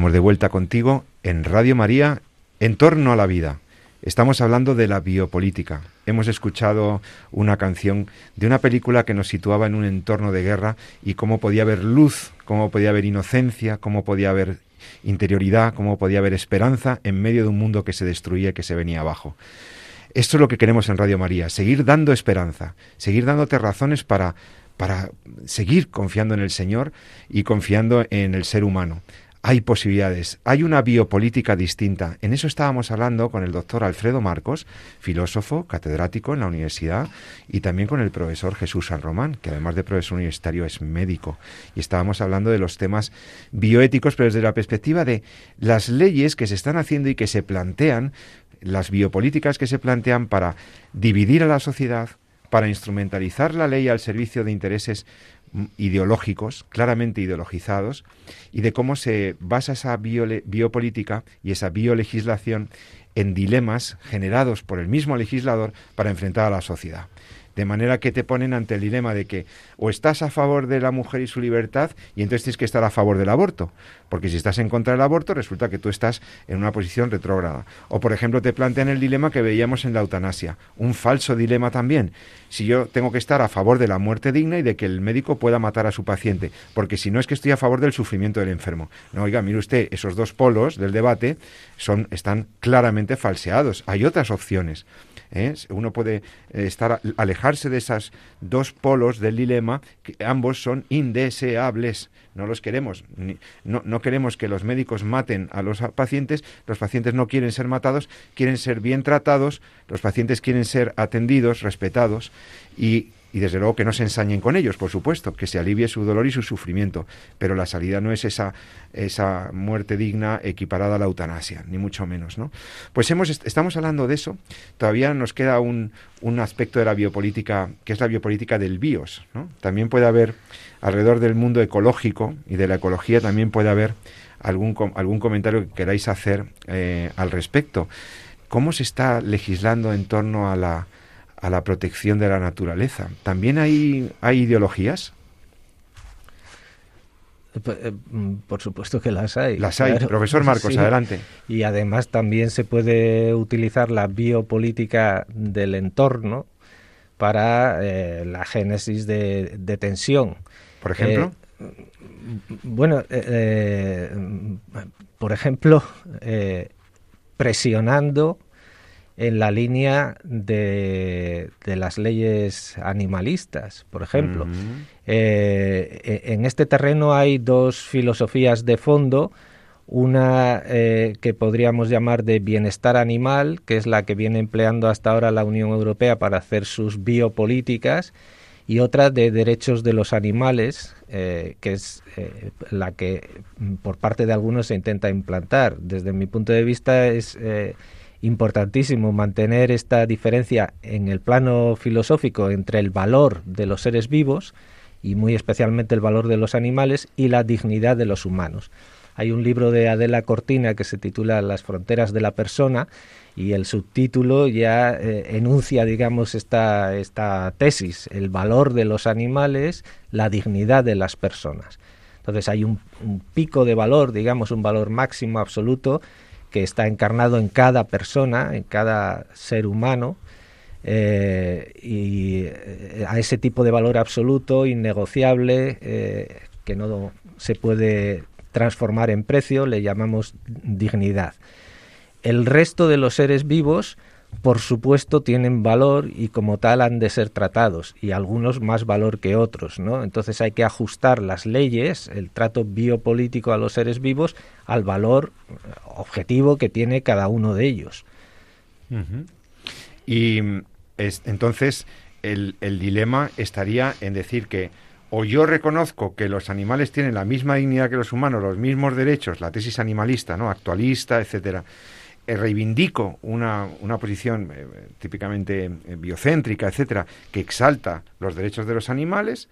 Estamos de vuelta contigo en Radio María en torno a la vida. Estamos hablando de la biopolítica. Hemos escuchado una canción de una película que nos situaba en un entorno de guerra y cómo podía haber luz, cómo podía haber inocencia, cómo podía haber interioridad, cómo podía haber esperanza en medio de un mundo que se destruía y que se venía abajo. Esto es lo que queremos en Radio María, seguir dando esperanza, seguir dándote razones para, para seguir confiando en el Señor y confiando en el ser humano hay posibilidades, hay una biopolítica distinta. En eso estábamos hablando con el doctor Alfredo Marcos, filósofo, catedrático en la universidad, y también con el profesor Jesús San Román, que además de profesor universitario es médico. Y estábamos hablando de los temas bioéticos, pero desde la perspectiva de las leyes que se están haciendo y que se plantean, las biopolíticas que se plantean para dividir a la sociedad, para instrumentalizar la ley al servicio de intereses ideológicos, claramente ideologizados, y de cómo se basa esa biopolítica y esa biolegislación en dilemas generados por el mismo legislador para enfrentar a la sociedad. De manera que te ponen ante el dilema de que o estás a favor de la mujer y su libertad y entonces tienes que estar a favor del aborto, porque si estás en contra del aborto resulta que tú estás en una posición retrógrada. O por ejemplo te plantean el dilema que veíamos en la eutanasia, un falso dilema también. Si yo tengo que estar a favor de la muerte digna y de que el médico pueda matar a su paciente, porque si no es que estoy a favor del sufrimiento del enfermo. No, oiga, mire usted, esos dos polos del debate son están claramente falseados. Hay otras opciones. ¿Eh? Uno puede eh, estar alejarse de esos dos polos del dilema, que ambos son indeseables. No los queremos. no, no queremos que los médicos maten a los pacientes. Los pacientes no quieren ser matados, quieren ser bien tratados. Los pacientes quieren ser atendidos, respetados. Y y desde luego que no se ensañen con ellos, por supuesto, que se alivie su dolor y su sufrimiento, pero la salida no es esa, esa muerte digna equiparada a la eutanasia, ni mucho menos, ¿no? Pues hemos, estamos hablando de eso, todavía nos queda un, un aspecto de la biopolítica, que es la biopolítica del bios. También puede haber, alrededor del mundo ecológico y de la ecología, también puede haber algún, algún comentario que queráis hacer eh, al respecto. ¿Cómo se está legislando en torno a la a la protección de la naturaleza. ¿También hay, hay ideologías? Eh, mm, por supuesto que las hay. Las hay. Profesor *laughs* Marcos, adelante. Y además también se puede utilizar la biopolítica del entorno para eh, la génesis de, tensión. Por ejemplo. Eh, bueno, por ejemplo, presionando en la línea de, las leyes animalistas, por ejemplo. Eh, e, en este terreno hay dos filosofías de fondo, una eh, que podríamos llamar de bienestar animal, que es la que viene empleando hasta ahora la Unión Europea para hacer sus biopolíticas, y otra de derechos de los animales, eh, que es la que por parte de algunos se intenta implantar. Desde mi punto de vista es importantísimo mantener esta diferencia en el plano filosófico entre el valor de los seres vivos y muy especialmente el valor de los animales y la dignidad de los humanos. Hay un libro de Adela Cortina que se titula Las fronteras de la persona y el subtítulo ya eh, enuncia, digamos, esta, esta tesis, el valor de los animales, la dignidad de las personas. Entonces hay un pico de valor, digamos, un valor máximo absoluto que está encarnado en cada persona, en cada ser humano, eh, y eh, a ese tipo de valor absoluto, innegociable, eh, que no se puede transformar en precio, le llamamos dignidad. El resto de los seres vivos por supuesto tienen valor y como tal han de ser tratados y algunos más valor que otros, ¿no? Entonces hay que ajustar las leyes, el trato biopolítico a los seres vivos al valor objetivo que tiene cada uno de ellos. Y entonces el, el dilema estaría en decir que o yo reconozco que los animales tienen la misma dignidad que los humanos, los mismos derechos, la tesis animalista, ¿no? actualista, etcétera, eh, reivindico una, una posición eh, típicamente eh, biocéntrica, etcétera, que exalta los derechos de los animales,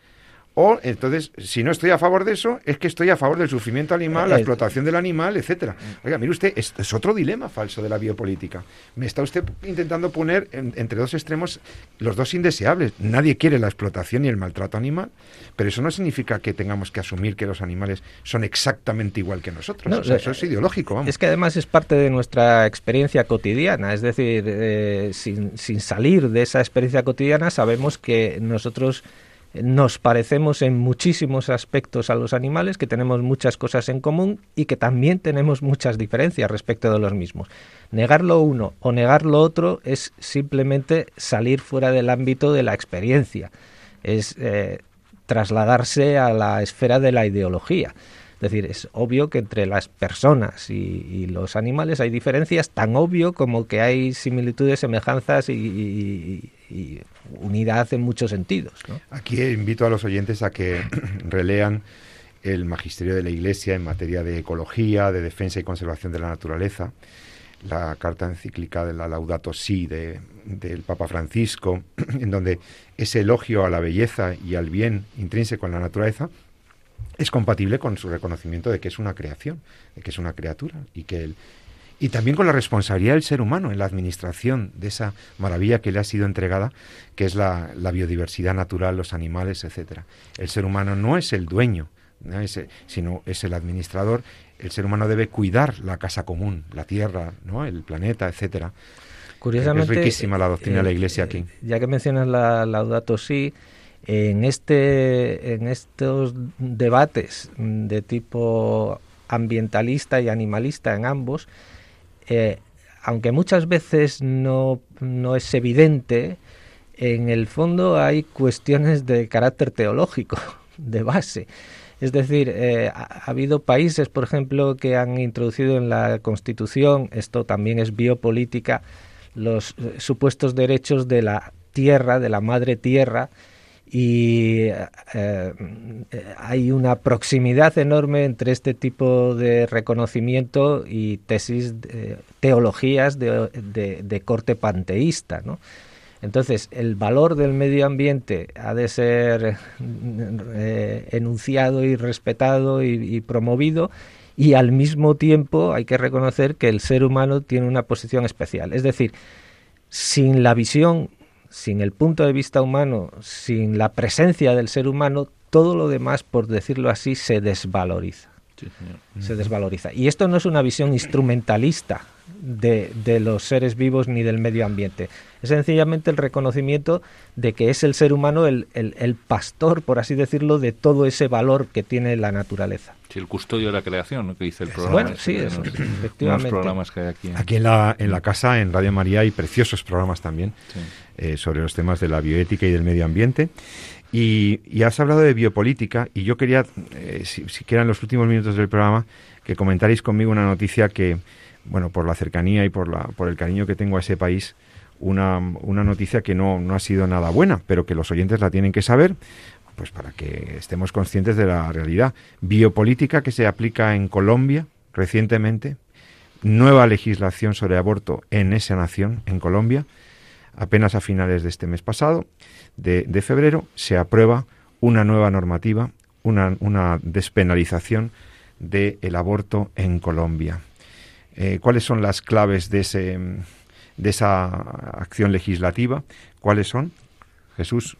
o entonces, si no estoy a favor de eso, es que estoy a favor del sufrimiento animal, la eh, explotación del animal, etcétera. Oiga, mire usted, es, es, otro dilema falso de la biopolítica. Me está usted intentando poner entre dos extremos los dos indeseables. Nadie quiere la explotación y el maltrato animal, pero eso no significa que tengamos que asumir que los animales son exactamente igual que nosotros. eso es ideológico, vamos. Es que además es parte de nuestra experiencia cotidiana, es decir, eh, sin, sin salir de esa experiencia cotidiana sabemos que nosotros nos parecemos en muchísimos aspectos a los animales, que tenemos muchas cosas en común y que también tenemos muchas diferencias respecto de los mismos. Negar lo uno o negar lo otro es simplemente salir fuera del ámbito de la experiencia, es eh, trasladarse a la esfera de la ideología. Es decir, es obvio que entre las personas y, los animales hay diferencias tan obvio como que hay similitudes, semejanzas y, unidad en muchos sentidos. Aquí invito a los oyentes a que *clears throat* relean el magisterio de la Iglesia en materia de ecología, de defensa y conservación de la naturaleza. la carta encíclica de la Laudato Si de, del Papa Francisco, *clears throat* en donde ese elogio a la belleza y al bien intrínseco en la naturaleza es compatible con su reconocimiento de que es una creación, de que es una criatura y que él, y también con la responsabilidad del ser humano en la administración de esa maravilla que le ha sido entregada, que es la, biodiversidad natural, los animales, etcétera. El ser humano no es el dueño, sino es el administrador. El ser humano debe cuidar la casa común, la tierra, ¿no? el planeta, etcétera. Curiosamente, es riquísima la doctrina de la Iglesia aquí. Ya que mencionas la Laudato Si, en este en estos debates de tipo ambientalista y animalista en ambos eh, aunque muchas veces no, no es evidente, en el fondo hay cuestiones de carácter teológico, *laughs* de base. Es decir, eh, ha, habido países, por ejemplo, que han introducido en la Constitución, esto también es biopolítica, los eh, supuestos derechos de la tierra, de la madre tierra, y eh, hay una proximidad enorme entre este tipo de reconocimiento y tesis, teologías de, corte panteísta, ¿no? Entonces, el valor del medio ambiente ha de ser eh, enunciado y respetado y, promovido y al mismo tiempo hay que reconocer que el ser humano tiene una posición especial. Es decir, sin la visión sin el punto de vista humano, sin la presencia del ser humano, todo lo demás, por decirlo así, se desvaloriza. Se desvaloriza. Y esto no es una visión instrumentalista de, de, los seres vivos ni del medio ambiente. Es sencillamente el reconocimiento de que es el ser humano el, el, pastor, por así decirlo, de todo ese valor que tiene la naturaleza. Sí, el custodio de la creación, ¿no? que dice el programa. Bueno, sí, eso, efectivamente. programas que hay aquí. Aquí en la, en la casa, en Radio María, hay preciosos programas también eh, sobre los temas de la bioética y del medio ambiente. Y, has hablado de biopolítica y yo quería, eh, si, si en los últimos minutos del programa, que comentaréis conmigo una noticia que, bueno, por la cercanía y por, la, por el cariño que tengo a ese país, una, una noticia que no, no ha sido nada buena, pero que los oyentes la tienen que saber, pues para que estemos conscientes de la realidad. Biopolítica que se aplica en Colombia recientemente, nueva legislación sobre aborto en esa nación, en Colombia, apenas a finales de este mes pasado, de, de febrero, se aprueba una nueva normativa, una, una despenalización del aborto en Colombia. Eh, ¿Cuáles son las claves de, ese, de esa acción legislativa? ¿Cuáles son? Jesús.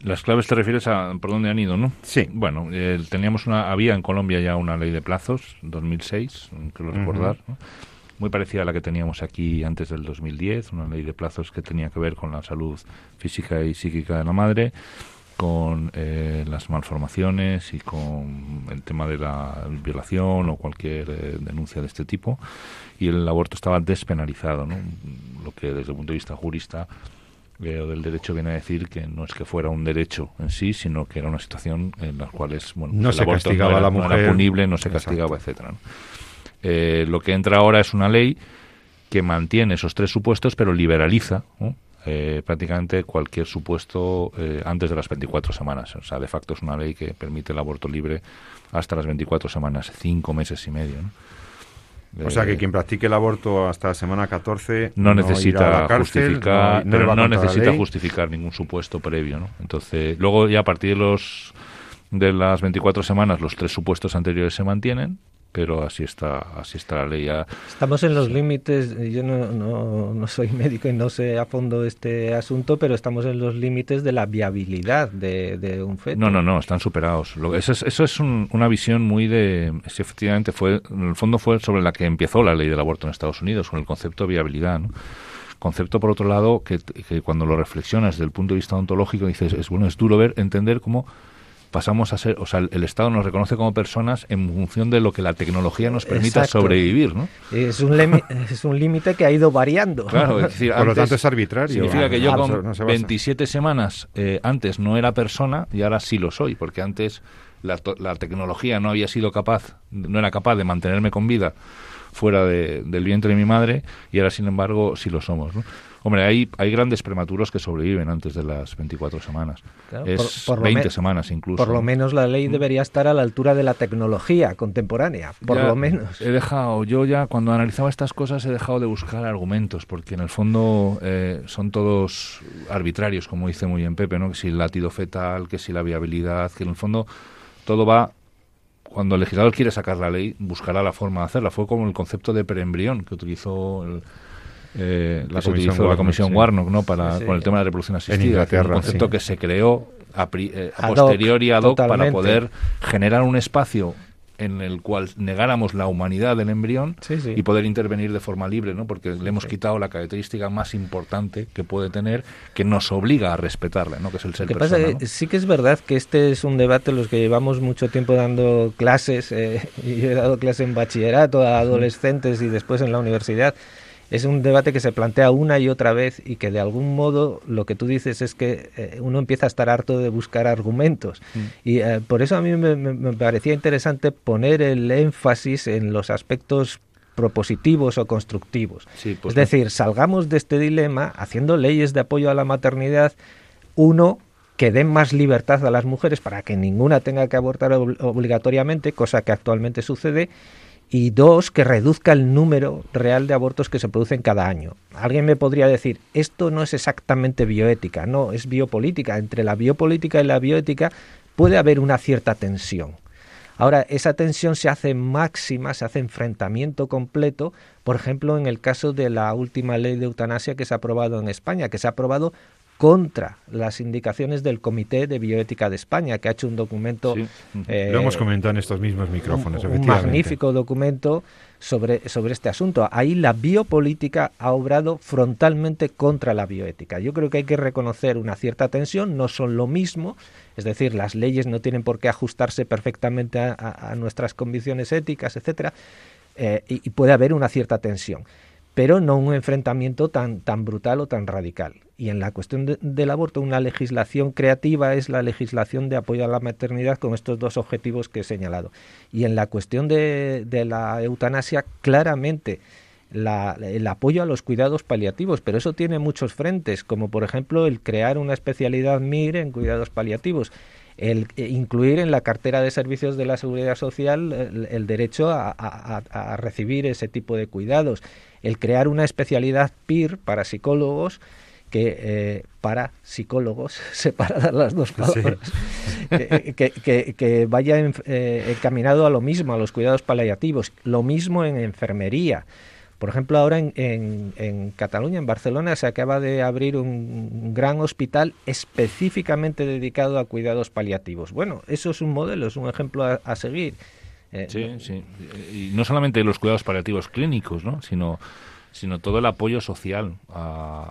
Las claves te refieres a por dónde han ido, ¿no? Sí. Bueno, teníamos una, había en Colombia ya una ley de plazos, 2006, creo recordar, muy parecida a la que teníamos aquí antes del 2010, una ley de plazos que tenía que ver con la salud física y psíquica de la madre, con eh, las malformaciones y con el tema de la violación o cualquier eh, denuncia de este tipo y el aborto estaba despenalizado, ¿no? lo que desde el punto de vista jurista eh, o del derecho viene a decir que no es que fuera un derecho en sí, sino que era una situación en la cual bueno, no se castigaba no la mujer, no era punible, no se castigaba, etcétera. Lo que entra ahora es una ley que mantiene esos tres supuestos, pero liberaliza eh, prácticamente cualquier supuesto eh, antes de las 24 semanas. O sea, de facto es una ley que permite el aborto libre hasta las 24 semanas, cinco meses y medio. O sea que eh, quien practique el aborto hasta la semana 14 no, necesita justificar, pero no necesita justificar ningún supuesto previo, ¿no? Entonces, luego ya a partir de los de las 24 semanas los tres supuestos anteriores se mantienen pero así está así está la ley. Estamos en los límites yo no, no, no, soy médico y no sé a fondo este asunto pero estamos en los límites de la viabilidad de, un feto. No no no están superados. Eso es, eso es una visión muy de efectivamente fue en el fondo fue sobre la que empezó la ley del aborto en Estados Unidos con el concepto de viabilidad ¿no? concepto por otro lado que, que cuando lo reflexionas desde el punto de vista ontológico dices es bueno es duro ver entender cómo pasamos a ser, o sea, el Estado nos reconoce como personas en función de lo que la tecnología nos permita sobrevivir, ¿no? Es un, *laughs* es un límite que ha ido variando. Claro, es decir, por lo tanto es arbitrario. Significa que yo con 27 semanas eh, antes no era persona y ahora sí lo soy, porque antes la, la tecnología no había sido capaz, no era capaz de mantenerme con vida fuera del vientre de mi madre y ahora, sin embargo, sí lo somos. ¿no? Hombre, hay, hay grandes prematuros que sobreviven antes de las 24 semanas. es por, 20 semanas incluso. Por lo menos la ley mm. debería estar a la altura de la tecnología contemporánea, por lo menos. He dejado, yo ya cuando analizaba estas cosas he dejado de buscar argumentos, porque en el fondo eh, son todos arbitrarios, como dice muy bien Pepe, ¿no? que si el latido fetal, que si la viabilidad, que en el fondo todo va cuando el legislador quiere sacar la ley, buscará la forma de hacerla. Fue como el concepto de preembrión que utilizó el, eh, la, la Comisión Warnock ¿no? para, con el tema de la reproducción asistida, en un concepto que se creó a, eh, posteriori ad hoc para poder generar un espacio en el cual negáramos la humanidad del embrión y poder intervenir de forma libre, ¿no? Porque le hemos quitado la característica más importante que puede tener, que nos obliga a respetarle, ¿no? Que es el ser persona, Sí que es verdad que este es un debate en los que llevamos mucho tiempo dando clases, eh, *laughs* y he dado clases en bachillerato a adolescentes y después en la universidad es un debate que se plantea una y otra vez y que de algún modo lo que tú dices es que eh, uno empieza a estar harto de buscar argumentos. Mm. Y eh, por eso a mí me, parecía interesante poner el énfasis en los aspectos propositivos o constructivos. Pues es decir, salgamos de este dilema haciendo leyes de apoyo a la maternidad, uno, que den más libertad a las mujeres para que ninguna tenga que abortar obligatoriamente, cosa que actualmente sucede, y dos, que reduzca el número real de abortos que se producen cada año. Alguien me podría decir, esto no es exactamente bioética, no, es biopolítica. Entre la biopolítica y la bioética puede haber una cierta tensión. Ahora, esa tensión se hace máxima, se hace enfrentamiento completo, por ejemplo, en el caso de la última ley de eutanasia que se ha aprobado en España, que se ha aprobado contra las indicaciones del Comité de Bioética de España, que ha hecho un documento... Eh, Lo hemos comentado en estos mismos micrófonos, un, un magnífico documento sobre, sobre este asunto. Ahí la biopolítica ha obrado frontalmente contra la bioética. Yo creo que hay que reconocer una cierta tensión, no son lo mismo, es decir, las leyes no tienen por qué ajustarse perfectamente a, nuestras convicciones éticas, etcétera, eh, y, puede haber una cierta tensión pero no un enfrentamiento tan, tan brutal o tan radical. Y en la cuestión del aborto, una legislación creativa es la legislación de apoyo a la maternidad con estos dos objetivos que he señalado. Y en la cuestión de, la eutanasia, claramente el apoyo a los cuidados paliativos, pero eso tiene muchos frentes, como por ejemplo el crear una especialidad MIR en cuidados paliativos el eh, incluir en la cartera de servicios de la seguridad social el, derecho a, recibir ese tipo de cuidados, el crear una especialidad PIR para psicólogos que eh, para psicólogos, *laughs* separadas las dos palabras, que, vaya eh, encaminado a lo mismo, a los cuidados paliativos, lo mismo en enfermería. Por ejemplo, ahora en, en, Cataluña, en Barcelona, se acaba de abrir un gran hospital específicamente dedicado a cuidados paliativos. Bueno, eso es un modelo, es un ejemplo a, seguir. Eh, sí, sí. Y no solamente los cuidados paliativos clínicos, ¿no? sino sino todo el apoyo social a,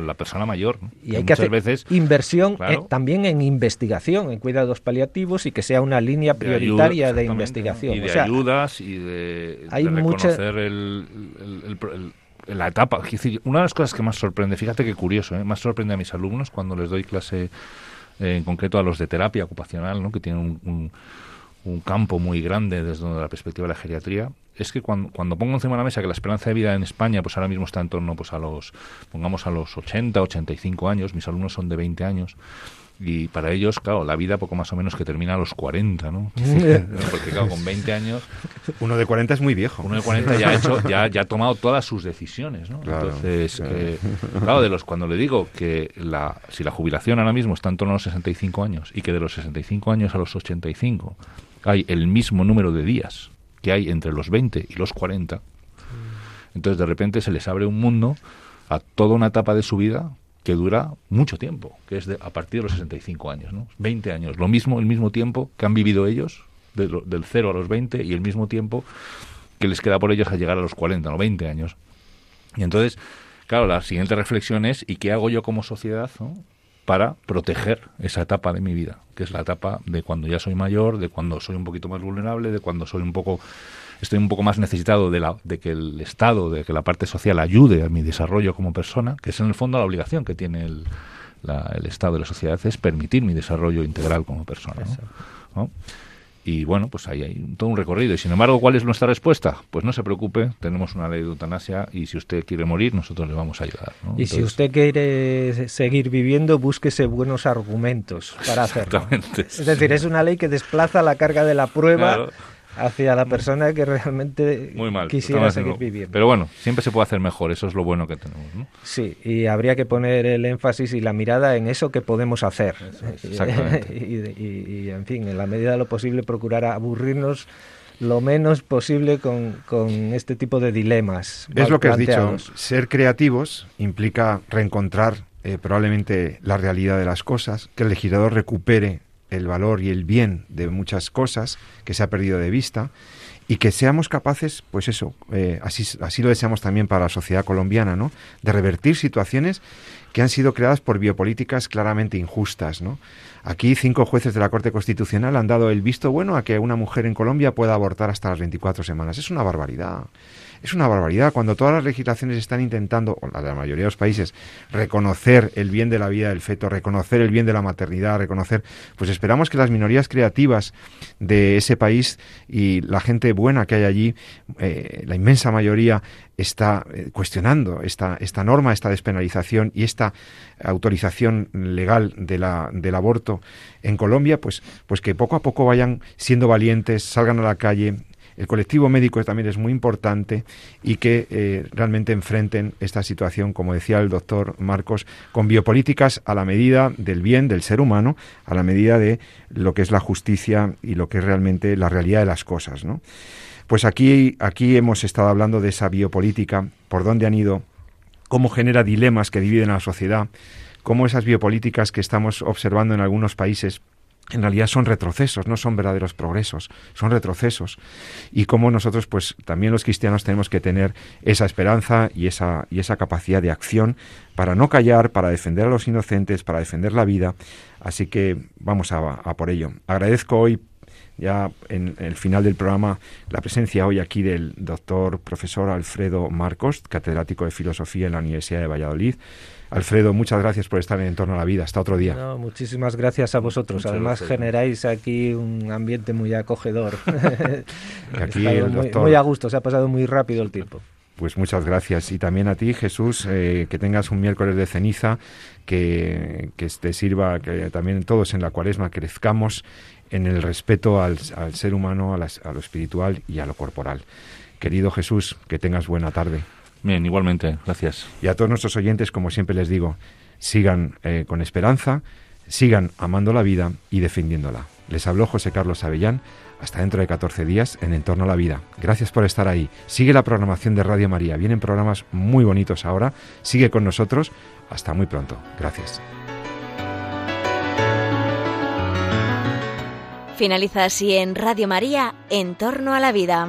la persona mayor. Y hay que hacer veces, inversión eh, también en investigación, en cuidados paliativos y que sea una línea prioritaria de, investigación. Y de ayudas y de, reconocer el, la etapa. una de las cosas que más sorprende, fíjate qué curioso, ¿eh? más sorprende a mis alumnos cuando les doy clase eh, en concreto a los de terapia ocupacional, ¿no? que tienen un, un campo muy grande desde la perspectiva de la geriatría, es que cuando, cuando pongo encima de la mesa que la esperanza de vida en España, pues ahora mismo está en torno pues a los, pongamos a los 80, 85 años, mis alumnos son de 20 años, y para ellos, claro, la vida poco más o menos que termina a los 40, ¿no? *laughs* Porque claro, con 20 años... Uno de 40 es muy viejo. Uno de 40 ya ha, hecho, ya, ya ha tomado todas sus decisiones, ¿no? Entonces, eh, claro. de los, cuando le digo que la, si la jubilación ahora mismo está en torno a los 65 años y que de los 65 años a los 85 hay el mismo número de días que hay entre los 20 y los 40, entonces de repente se les abre un mundo a toda una etapa de su vida que dura mucho tiempo, que es de, a partir de los 65 años, ¿no? 20 años, lo mismo, el mismo tiempo que han vivido ellos, del 0 a los 20, y el mismo tiempo que les queda por ellos a llegar a los 40 o 20 años. Y entonces, claro, la siguiente reflexión es, ¿y qué hago yo como sociedad para proteger esa etapa de mi vida? Que es la etapa de cuando ya soy mayor, de cuando soy un poquito más vulnerable, de cuando soy un poco estoy un poco más necesitado de, la, de que el Estado, de que la parte social ayude a mi desarrollo como persona, que es en el fondo la obligación que tiene el, el Estado de la sociedad, es permitir mi desarrollo integral como persona. Y bueno, pues ahí hay todo un recorrido. Y sin embargo, ¿cuál es nuestra respuesta? Pues no se preocupe, tenemos una ley de eutanasia y si usted quiere morir, nosotros le vamos a ayudar. Y si usted quiere seguir viviendo, búsquese buenos argumentos para hacerlo. Exactamente. Es decir, es una ley que desplaza la carga de la prueba hacia la persona que realmente Muy mal, quisiera seguir viviendo. Pero bueno, siempre se puede hacer mejor, eso es lo bueno que tenemos. ¿no? Sí, y habría que poner el énfasis y la mirada en eso que podemos hacer. exactamente. *laughs* y, y, en fin, en la medida de lo posible, procurar aburrirnos lo menos posible con, con este tipo de dilemas. Es lo que has dicho, ser creativos implica reencontrar eh, probablemente la realidad de las cosas, que el legislador recupere el valor y el bien de muchas cosas que se ha perdido de vista y que seamos capaces, pues eso, eh, así, así lo deseamos también para la sociedad colombiana, ¿no? De revertir situaciones que han sido creadas por biopolíticas claramente injustas, ¿no? Aquí cinco jueces de la Corte Constitucional han dado el visto bueno a que una mujer en Colombia pueda abortar hasta las 24 semanas. Es una barbaridad. Es una barbaridad. Cuando todas las legislaciones están intentando, o la la mayoría de los países, reconocer el bien de la vida del feto, reconocer el bien de la maternidad, reconocer, pues esperamos que las minorías creativas de ese país y la gente buena que hay allí, eh, la inmensa mayoría, está eh, cuestionando esta, esta norma, esta despenalización y esta autorización legal de la, del aborto en Colombia, pues, pues que poco a poco vayan siendo valientes, salgan a la calle, el colectivo médico también es muy importante y que eh, realmente enfrenten esta situación, como decía el doctor Marcos, con biopolíticas a la medida del bien del ser humano, a la medida de lo que es la justicia y lo que es realmente la realidad de las cosas. Pues aquí, aquí hemos estado hablando de esa biopolítica, por dónde han ido, cómo genera dilemas que dividen a la sociedad, cómo esas biopolíticas que estamos observando en algunos países en realidad son retrocesos, no son verdaderos progresos, son retrocesos. Y como nosotros, pues también los cristianos tenemos que tener esa esperanza y esa, y esa capacidad de acción para no callar, para defender a los inocentes, para defender la vida. Así que vamos a, a por ello. Agradezco hoy ya en el final del programa la presencia hoy aquí del doctor profesor Alfredo Marcos, catedrático de filosofía en la Universidad de Valladolid. Alfredo, muchas gracias por estar en Entorno a la Vida. Hasta otro día. muchísimas gracias a vosotros. Además, generáis aquí un ambiente muy acogedor. *laughs* aquí el doctor... muy, a gusto, se ha pasado muy rápido el tiempo. Pues muchas gracias. Y también a ti, Jesús, eh, que tengas un miércoles de ceniza, que, que te sirva, que también todos en la cuaresma crezcamos en el respeto al, ser humano, a, lo espiritual y a lo corporal. Querido Jesús, que tengas buena tarde. Bien, igualmente, gracias. Y a todos nuestros oyentes, como siempre les digo, sigan eh, con esperanza, sigan amando la vida y defendiéndola. Les habló José Carlos Avellán. Hasta dentro de 14 días en Entorno a la Vida. Gracias por estar ahí. Sigue la programación de Radio María. Vienen programas muy bonitos ahora. Sigue con nosotros. Hasta muy pronto. Gracias. Finaliza así en Radio María, En torno a la vida.